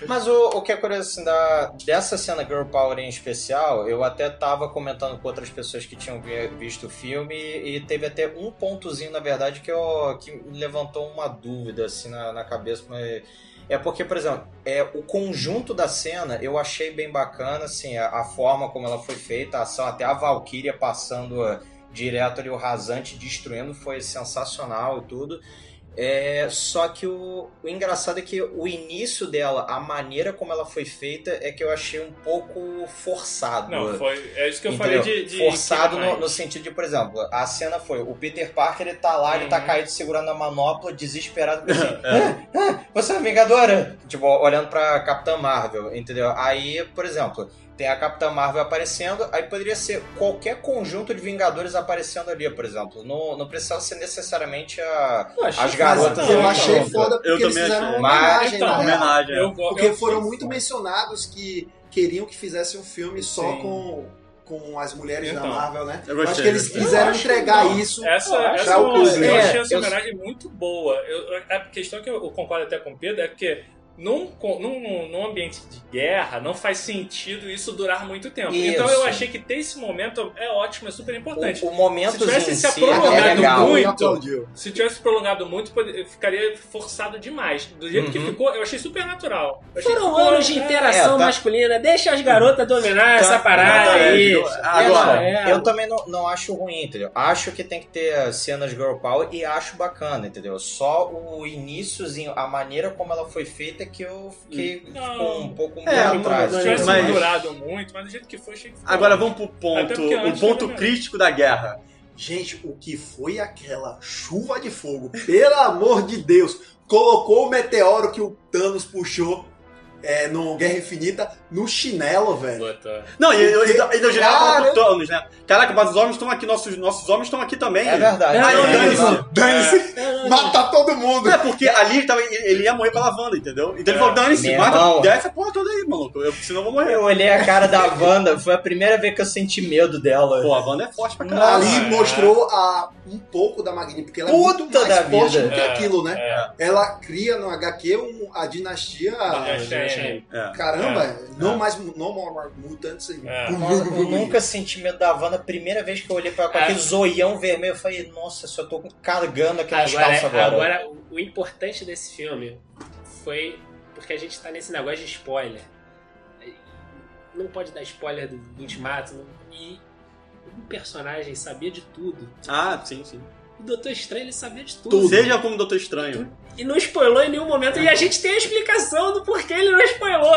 Mas o, o que é curioso assim, da, dessa cena Girl Power em especial, eu até tava comentando com outras pessoas que tinham vi- visto o filme e, teve até um pontozinho, na verdade, que, eu, que me levantou uma dúvida assim na, na cabeça. Mas é porque, por exemplo, é, o conjunto da cena eu achei bem bacana, assim, a, a forma como ela foi feita, a ação, até a Valkyria passando uh, direto ali o rasante, destruindo, foi sensacional e tudo. É, só que o, o engraçado é que o início dela, a maneira como ela foi feita, é que eu achei um pouco forçado. Não, foi. É isso que eu Entendeu? falei de. de Forçado no, no sentido de, por exemplo, a cena foi: o Peter Parker ele tá lá, ele tá Uhum. caído segurando a manopla, desesperado, <laughs> assim, ah, ah, você é uma Vingadora? Tipo, olhando pra Capitã Marvel, entendeu? Aí, por exemplo, tem a Capitã Marvel aparecendo, aí poderia ser qualquer conjunto de Vingadores aparecendo ali, por exemplo. Não, não precisava ser necessariamente a, Eu as que- garotas. Eu achei foda porque Eu eles também fizeram achei. uma Mas- homenagem, Então, na real. Homenagem. Eu, go- Porque eu- foram muito mencionados que queriam que fizesse um filme só Sim. com, com as mulheres da Então. Marvel, né? Eu Eu acho gostei, que eles gostei. quiseram Eu entregar não. isso. Essa, pra essa o eu, público. eu É, achei essa eu- homenagem muito boa. Eu- eu- a questão que eu concordo até com o Pedro é que num, num, num ambiente de guerra não faz sentido isso durar muito tempo. Isso. Então eu achei que ter esse momento é ótimo, é super importante. O, o momento Se tivesse em se si é prolongado legal. muito. Se tivesse prolongado muito, ficaria forçado demais. Do jeito que Uhum. ficou, eu achei super natural. Achei que Foram ficou- anos de é, interação É, tá. masculina, deixa as garotas dominar essa parada é, aí. é, Agora, É, eu também não, não acho ruim, entendeu? Acho que tem que ter cenas girl power e acho bacana, entendeu? Só o iníciozinho, a maneira como ela foi feita que eu fiquei Não. ficou um pouco É, muito atrás. Se tivesse Mas- durado muito, mas do jeito que foi, achei que ficou. agora vamos pro ponto, o ponto crítico da guerra. Gente, o que foi aquela chuva de fogo? Pelo amor de Deus! Colocou o meteoro que o Thanos puxou é, no Guerra Infinita no chinelo, velho. Puta. Não, e eu, eu, eu já Cara, falava pro Thanos, né? Caraca, mas os homens estão aqui, nossos, nossos homens estão aqui também. É verdade. Aí, não, dane-se. não. Dane-se! Mata todo mundo! É porque ali ele, tava, ele ia morrer pela Wanda, entendeu? Então ele É. falou, dane-se, mata, irmão. desce a porra toda aí, maluco. Eu, senão eu vou morrer. Eu olhei a cara da Wanda, foi a primeira vez que eu senti medo dela. Pô, a Wanda é forte pra caralho. Ali é. mostrou a, um pouco da Magni, porque ela é Puta muito mais forte vida. do que É, aquilo, né? é. Ela cria no HQ um- a dinastia Dinastia Shame. É. Caramba, não mais No More Mutants. É. Nossa, eu nunca senti medo da Wanda. Primeira vez que eu olhei pra ela com É. aquele zoião vermelho, eu falei, nossa, só tô carregando aquelas Agora, calças agora. agora, o- o importante desse filme foi porque a gente tá nesse negócio de spoiler. Não pode dar spoiler do, do Ultimato. não- e um personagem sabia de tudo. Ah, sim, sim. O Doutor Estranho ele sabia de tudo. Seja como Doutor Estranho. E não spoilou em nenhum momento. E a gente tem a explicação do porquê ele não spoilou.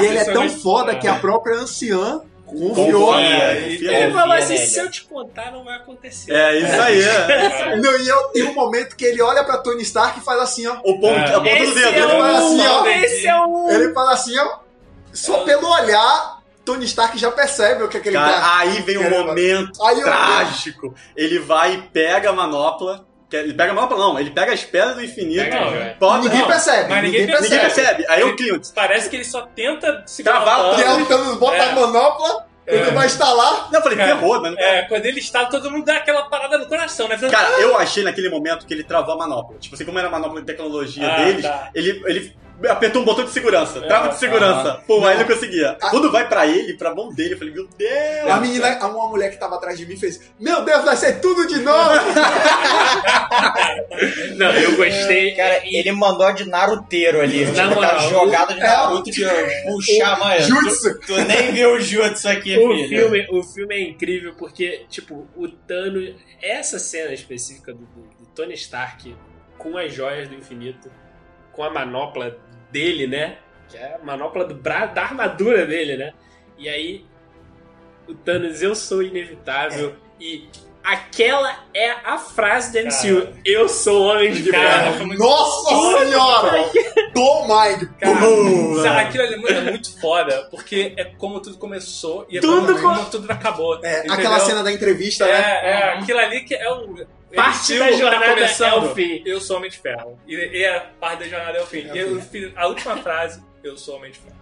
E ele é é tão foda que a própria anciã confiou. É, Ele falou assim: se eu te contar, não vai acontecer. É, isso aí. É. <laughs> Não, e eu, tem um momento que ele olha pra Tony Stark e faz assim, ó. O ponto, É. a ponta do dedo. é Ele vai assim, ó. o... Esse é o... Ele fala assim, ó. Só pelo olhar, Tony Stark já percebe o que, é que ele Cara, tá. aí vem um Caramba. momento Aí eu- trágico. Ele vai e pega a manopla. que- Ele pega a manopla, não. Ele pega as pedras do infinito. Pega, é. bota- Ninguém não, percebe. mas ninguém, ninguém percebe. Ninguém percebe. Aí o Clint. Parece que ele só tenta segurar Travar o o E Thanos. aí o Thanos bota É. a manopla, ele vai instalar. Não, eu falei, Cara, ferrou, né? É, quando ele está, todo mundo dá aquela parada no coração, né? Falando, Cara, eu achei naquele momento que ele travou a manopla. Tipo assim, como era a manopla de tecnologia Ah, deles, tá. ele, ele apertou um botão de segurança, trava de segurança. Pô, aí ele não conseguia. Ah. Quando vai pra ele, pra mão dele, eu falei, meu Deus! A menina, uma mulher que tava atrás de mim fez: Meu Deus, vai ser tudo de novo! <laughs> Não, eu gostei. Cara, ele mandou a de Naruteiro ali. Na tipo, moral, jogada de é, Naruto de puxar, mano. Jutsu. Tu, tu nem viu o Jutsu aqui, O filho. filme, o filme é incrível porque, tipo, o Thanos. Essa cena específica do, do- do Tony Stark com as joias do infinito, com a manopla dele, né? Que é a manopla do bra da armadura dele, né? E aí, o Thanos, eu sou inevitável. E aquela é a frase do MCU: Cara. Eu sou o homem de Cara, ferro. Nossa senhora! Do mind! Cara, Pum, sabe, aquilo ali é muito- é muito foda, porque é como tudo começou e é Tudo como, com- como tudo acabou. É, entendeu? aquela cena da entrevista, É, né? é, aquilo ali que é o. Parte da jornada tá começando, é o fim. Eu sou homem de ferro. E, e a parte da jornada é o fim. É o e eu fim. a última frase, eu sou homem de ferro.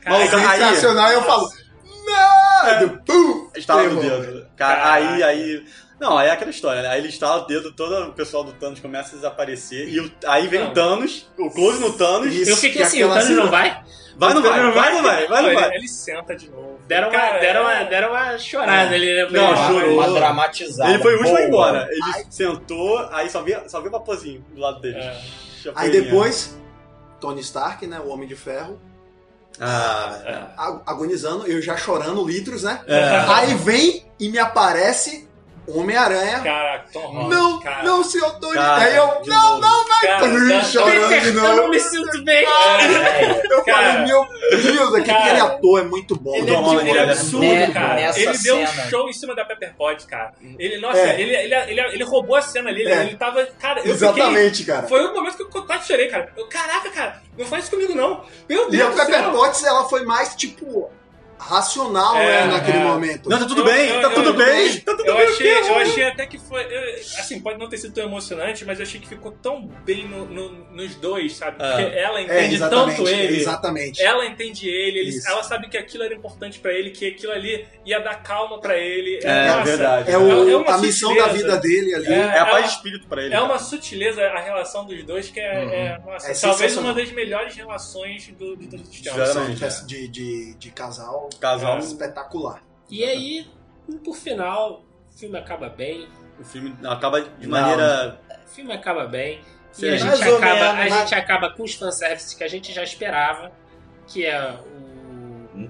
Cara, aí- Sensacional, eu falo: Não! Pum! Estala o Ferrou. dedo. Cara, aí, aí. Não, aí é aquela história, né? Aí ele estala o dedo, todo o pessoal do Thanos começa a desaparecer. E o- aí vem Não. o Thanos, o close no Thanos. Isso, Eu fiquei que assim: o Thanos cena- não vai? Vai ou não vai? Não Vai não vai? Vai não ele, vai? ele senta de novo. Deram uma, Cara, deram uma, é- deram uma chorada ali, né? Não, Uma- chorou. Uma dramatizada. Ele foi o último a ir embora. Ele sentou, aí só via, só via o papozinho do lado dele. É. Aí depois, Tony Stark, né? O Homem de Ferro, Ah, É. ag- agonizando, eu já chorando litros, né? é. Aí vem e me aparece Homem-Aranha. Caraca, Tom Holland. Não, cara. não, senhor Tony. Cara, Aí eu, não, não, vai. Cara, tá- chorando de Eu não me sinto bem. Eu Cara. falei, meu Deus, aquele Cara. aquele ator é muito bom. Ele Tom é, Holland, ele é ele é absurdo, cara. Ele deu um cena. show em cima da Pepper Potts, cara. Ele, nossa, É. ele, ele, ele, ele roubou a cena ali. Ele, É. ele tava. Cara, eu Exatamente, cara. fiquei. Foi um momento que eu quase chorei, cara. Eu, caraca, cara, não faz isso comigo, não. Meu E a Deus Pepper. Potts, ela foi mais, tipo, racional, É, né, naquele é. momento. Não, tá tudo Eu- bem, eu- tá eu- tudo eu- bem, tá tudo Eu bem. achei, eu achei até que foi. eu- assim, pode não ter sido tão emocionante, mas eu achei que ficou tão bem no- no- nos dois, sabe? É. Porque ela É, entende tanto ele. exatamente. Ela entende ele, ele- ela sabe que aquilo era importante pra ele, que aquilo ali ia dar calma pra ele. É, Nossa, verdade. É, o, É uma a missão da vida dele ali. É, É a paz de espírito pra ele. É uma cara. sutileza a relação dos dois que é, é, nossa, É talvez uma das melhores relações do, de todos os tempos. Sinceramente. São de, de, de casal Casal. espetacular. E aí, por final, o filme acaba bem. O filme acaba de Não. maneira. O filme acaba bem. Sim, e a gente, acaba, menos, a mas- gente acaba com os fanservices que a gente já esperava. Que é o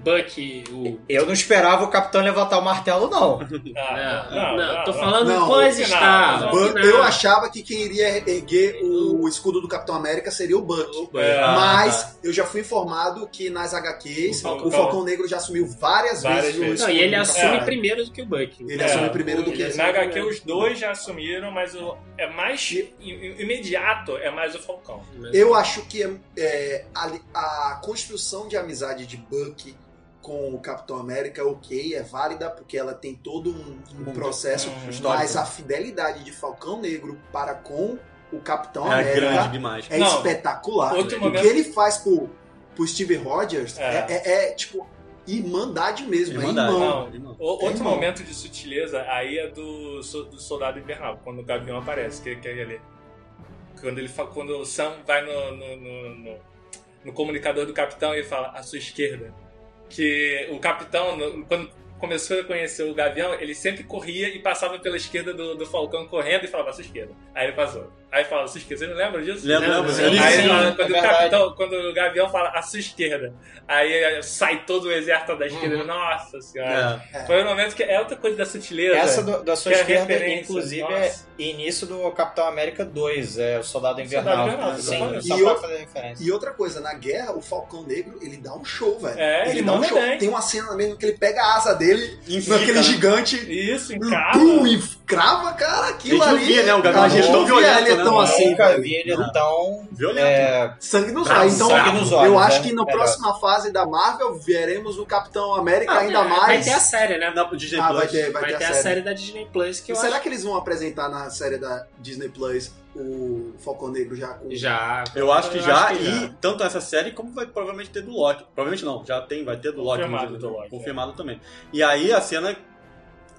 Buck, o. Eu não esperava o capitão levantar o martelo, não. <laughs> Ah, Não, não, tô falando Não, pós Buck- eu achava que quem iria erguer o escudo do Capitão América seria o Buck. É, Mas eu já fui informado que nas HQs O Falcão- o Falcão Negro já assumiu várias, Várias vezes o vezes. escudo Não, e ele assume América. primeiro do que o Buck. Ele É, assume primeiro do que ele- esse. Na HQ os dois já assumiram, mas o, é mais i- imediato é mais o Falcão. Eu acho que é, a, a construção de amizade de Buck com o Capitão América é ok, é válida, porque ela tem todo um, um processo, histórico. mas a fidelidade de Falcão Negro para com o Capitão É América grande demais. é Não, espetacular. outro o momento- que ele faz pro, pro Steve Rogers é, É. é- é, tipo irmandade mesmo, Irmandade. é irmão. Não, Irmão. O- outro irmão. momento de sutileza aí é do, do Soldado Invernal, quando o Gavião aparece, que, que é ele. Quando, ele, quando o Sam vai no, no, no, no- no comunicador do capitão e ele fala, à sua esquerda. Que o capitão, quando começou a conhecer o Gavião, ele sempre corria e passava pela esquerda do, do Falcão correndo e falava, sua esquerda. Aí ele passou. Aí fala, sua esquerda. Você não lembra disso? Lembro, lembro. Aí ele fala, É quando, o capitão, quando o Gavião fala, à sua esquerda. Aí sai todo o exército da esquerda. Nossa senhora. É. Foi um momento que é outra coisa da sutileza. Essa do- da sua é esquerda, referência. inclusive, Nossa. é início do Capitão América 2, é o Soldado Invernal. Soldado Invernal, Sim, exatamente. só E pra eu- fazer referência. E outra coisa, na guerra, o Falcão Negro, ele dá um show, velho. É, ele dá um show. bem. Tem uma cena mesmo que ele pega a asa dele, naquele né? gigante, Isso, e encava. pum, e crava, cara, aquilo A gente não ali. via, né, o Gavião a não via violento, ele né, tão assim, Nunca vi ele Não. tão... Violento. é, Sangue nos olhos. Então, sangue nos olhos, eu acho né? que na próxima fase da Marvel veremos o Capitão América Ah, ainda é, mais. Vai ter a série, né? Na Disney Ah, Plus. vai ter, vai, Vai ter, ter a a série. série da Disney Plus que eu será acho que eles vão apresentar na série da Disney Plus o Falcão Negro já com. já. Eu acho que já, acho que e tanto essa série como vai provavelmente ter do Loki. Provavelmente não, já tem, vai ter do Loki. Confirmado do Loki, Confirmado também. E aí a cena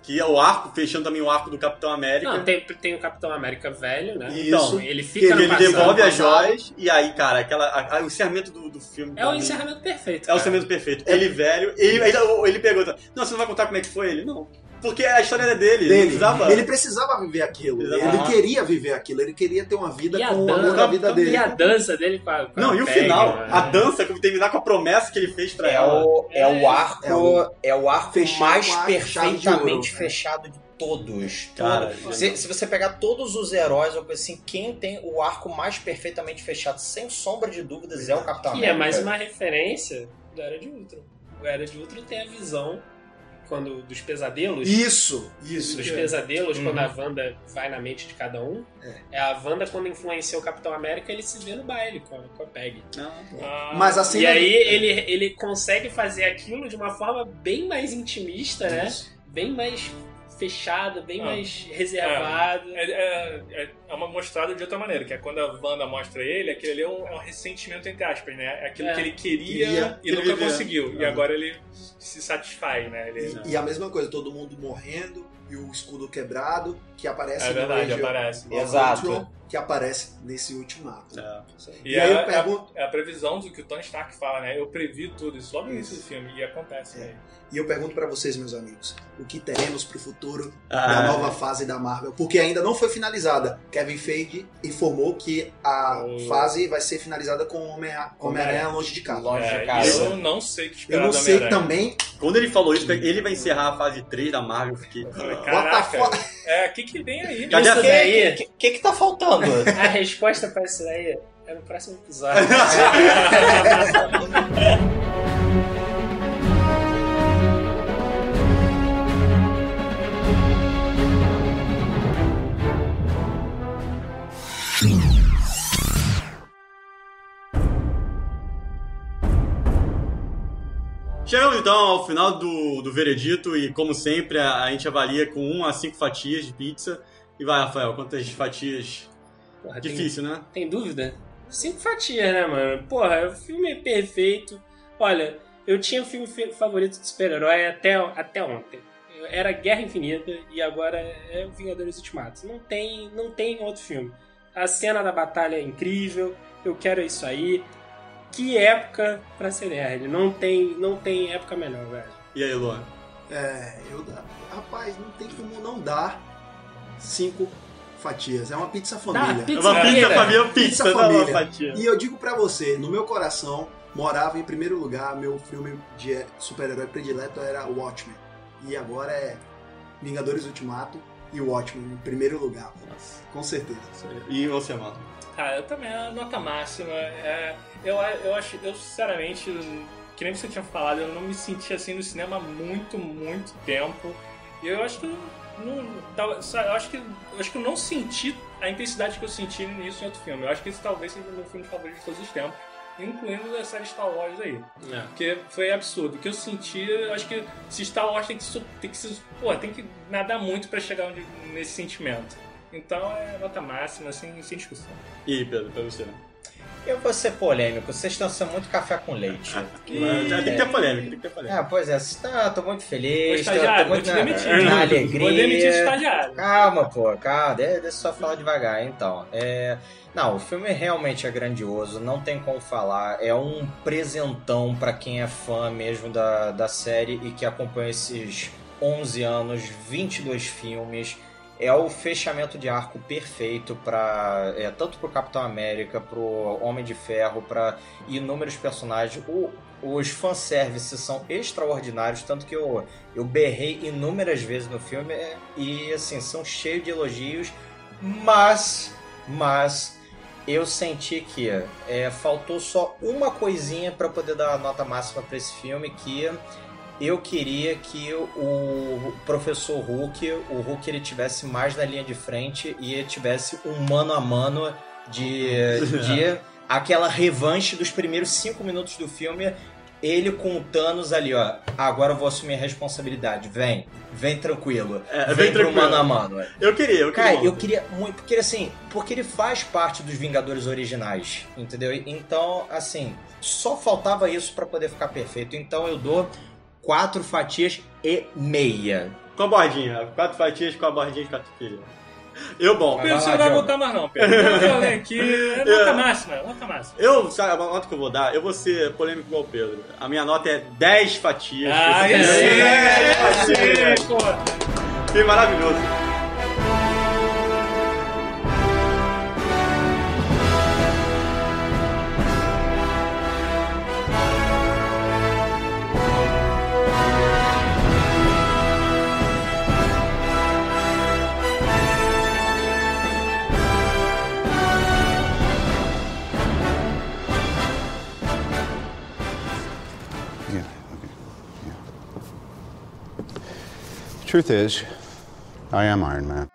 que é o arco, fechando também o arco do Capitão América. Não, tem, tem o Capitão América velho, né? Então, ele fica no ele passado. devolve as joias e aí, cara, aquela, a- a- o encerramento do, do filme. É o mim, encerramento perfeito. É o cara. encerramento perfeito. Ele velho, ele, ele, ele pergunta: Não, você não vai contar como é que foi ele? Não. Porque a história era dele. Ele Dele. precisava. Ele precisava viver aquilo. Exatamente. Ele queria viver aquilo. Ele queria ter uma vida E a, com o amor da vida dele. e a dança dele com a. Com Não, a e o Peggy, final, né? a dança, como terminar com a promessa que ele fez pra É ela. o, é o arco, É o- é o arco Fechando mais com a chave de perfeitamente ouro. fechado de todos. Cara, se, se você pegar todos os heróis, ou coisa assim, quem tem o arco mais perfeitamente fechado, sem sombra de dúvidas, é o Capitão Que América. é mais uma referência do Era de Ultron. O Era de Ultron tem a visão quando dos pesadelos. Isso, isso. Dos pesadelos, Uhum. quando a Wanda vai na mente de cada um. É, a Wanda, quando influencia o Capitão América, ele se vê no baile com a, com a Peggy. Ah, Mas assim. E aí ele, ele consegue fazer aquilo de uma forma bem mais intimista, né? Bem mais fechada, bem Ah. mais reservada. É, é, é- é uma mostrada de outra maneira, que é quando a Wanda mostra ele, aquele ali é um, é um ressentimento, entre aspas, né? É aquilo É. que ele queria, Queria, e nunca vivia. conseguiu. E agora ele se satisfaz, né? Ele, E a mesma coisa, todo mundo morrendo e o escudo quebrado, que aparece é no verdade, Age aparece. Exato. Ultron, que aparece nesse ultimato. É. E, E aí é, eu pergunto- é a previsão do que o Tony Stark fala, né? Eu previ tudo isso logo no início do filme, e acontece, É. né? E eu pergunto pra vocês, meus amigos, o que teremos pro futuro Ah. da nova fase da Marvel? Porque ainda não foi finalizada. Kevin Feige informou que a O- fase vai ser finalizada com o Homem- Homem-Aranha longe de casa. Longe É, de casa. eu não sei o que Eu esperar não do sei Homem-Aranha. também. Quando ele falou isso, ele vai encerrar a fase 3 da Marvel. Eu. Eu "Ah, Caraca, the é, o que que vem aí? Cadê a Isso O que, daí, que, que, que tá faltando? <laughs> a resposta pra isso aí é no próximo episódio. <laughs> Chegamos então ao final do, do veredito e, como sempre, a, a gente avalia com 1 a 5 fatias de pizza. E vai, Rafael, quantas fatias? Porra, tem- Difícil, né? Tem dúvida? Cinco fatias, né, mano? Porra, o filme é perfeito. Olha, eu tinha filme fe- favorito de super-herói até, até ontem. Era Guerra Infinita e agora é o Vingadores Ultimato. Não tem, não tem outro filme. A cena da batalha é incrível. Eu quero isso aí. Que época pra ser nerd. Não tem, não tem época melhor, velho. E aí, Luan? É, eu. Rapaz, não tem como não dar cinco fatias. É uma pizza Dá, família. É pizza uma pizza, inteira. família, pizza, Pizza é uma família. fatia. E eu digo pra você, no meu coração, morava em primeiro lugar, meu filme de super-herói predileto era Watchmen. E agora é Vingadores Ultimato e Watchmen em primeiro lugar. Com certeza. E você, mano? Cara, eu também, a nota máxima. É, eu, eu acho, eu sinceramente, que nem você tinha falado, eu não me senti assim no cinema há muito, muito tempo. E eu acho que eu não, eu acho que eu acho que eu não senti a intensidade que eu senti nisso em outro filme. Eu acho que esse talvez seja o meu filme favorito de todos os tempos, incluindo a série Star Wars aí. É. Porque foi absurdo. O que eu senti, eu acho que se Star Wars tem que, tem que, se- pô, tem que nadar muito pra chegar onde- nesse sentimento. Então é nota máxima, sem, sem discussão. E Pedro, pra você? Eu vou ser polêmico, vocês estão sendo muito café com leite. Mas já tem que ter polêmica, tem que ter polêmica. É, pois é, tão- tô muito feliz, tô, tô muito vou te na, demitir. na Vou alegria. demitir esse estagiário. Calma, pô, calma, deixa, deixa eu só falar devagar, então. É, não, o filme realmente é grandioso, não tem como falar. É um presentão pra quem é fã mesmo da, da série e que acompanha esses 11 anos, 22 filmes. É o fechamento de arco perfeito para é, tanto pro Capitão América, pro Homem de Ferro, para inúmeros personagens. O, os fanservices são extraordinários, tanto que eu, eu berrei inúmeras vezes no filme é, e assim, são cheios de elogios, mas, mas eu senti que é, faltou só uma coisinha para poder dar a nota máxima para esse filme que eu queria que o professor Hulk, o Hulk ele tivesse mais na linha de frente e ele tivesse um mano a mano de, <laughs> de aquela revanche dos primeiros cinco minutos do filme. Ele com o Thanos ali, ó. Agora eu vou assumir a responsabilidade. Vem, vem tranquilo. É, vem vem pro tranquilo. mano a mano. Eu queria, eu queria. Cara, eu queria muito, porque assim, porque ele faz parte dos Vingadores originais, entendeu? Então, assim, só faltava isso pra poder ficar perfeito. Então eu dou quatro fatias e meia. Com a bordinha, quatro fatias com a bordinha de catupiry. Eu, bom, Pedro, você não vai voltar mais não, Pedro. <laughs> Eu venho aqui, é nota máxima, nota máxima. Eu, sabe, a nota que eu vou dar, eu vou ser polêmico igual o Pedro. A minha nota é 10 fatias. Ah, Esse sim, filme é sim, 10 fatias. pô. Filme maravilhoso. Truth is, I am Iron Man.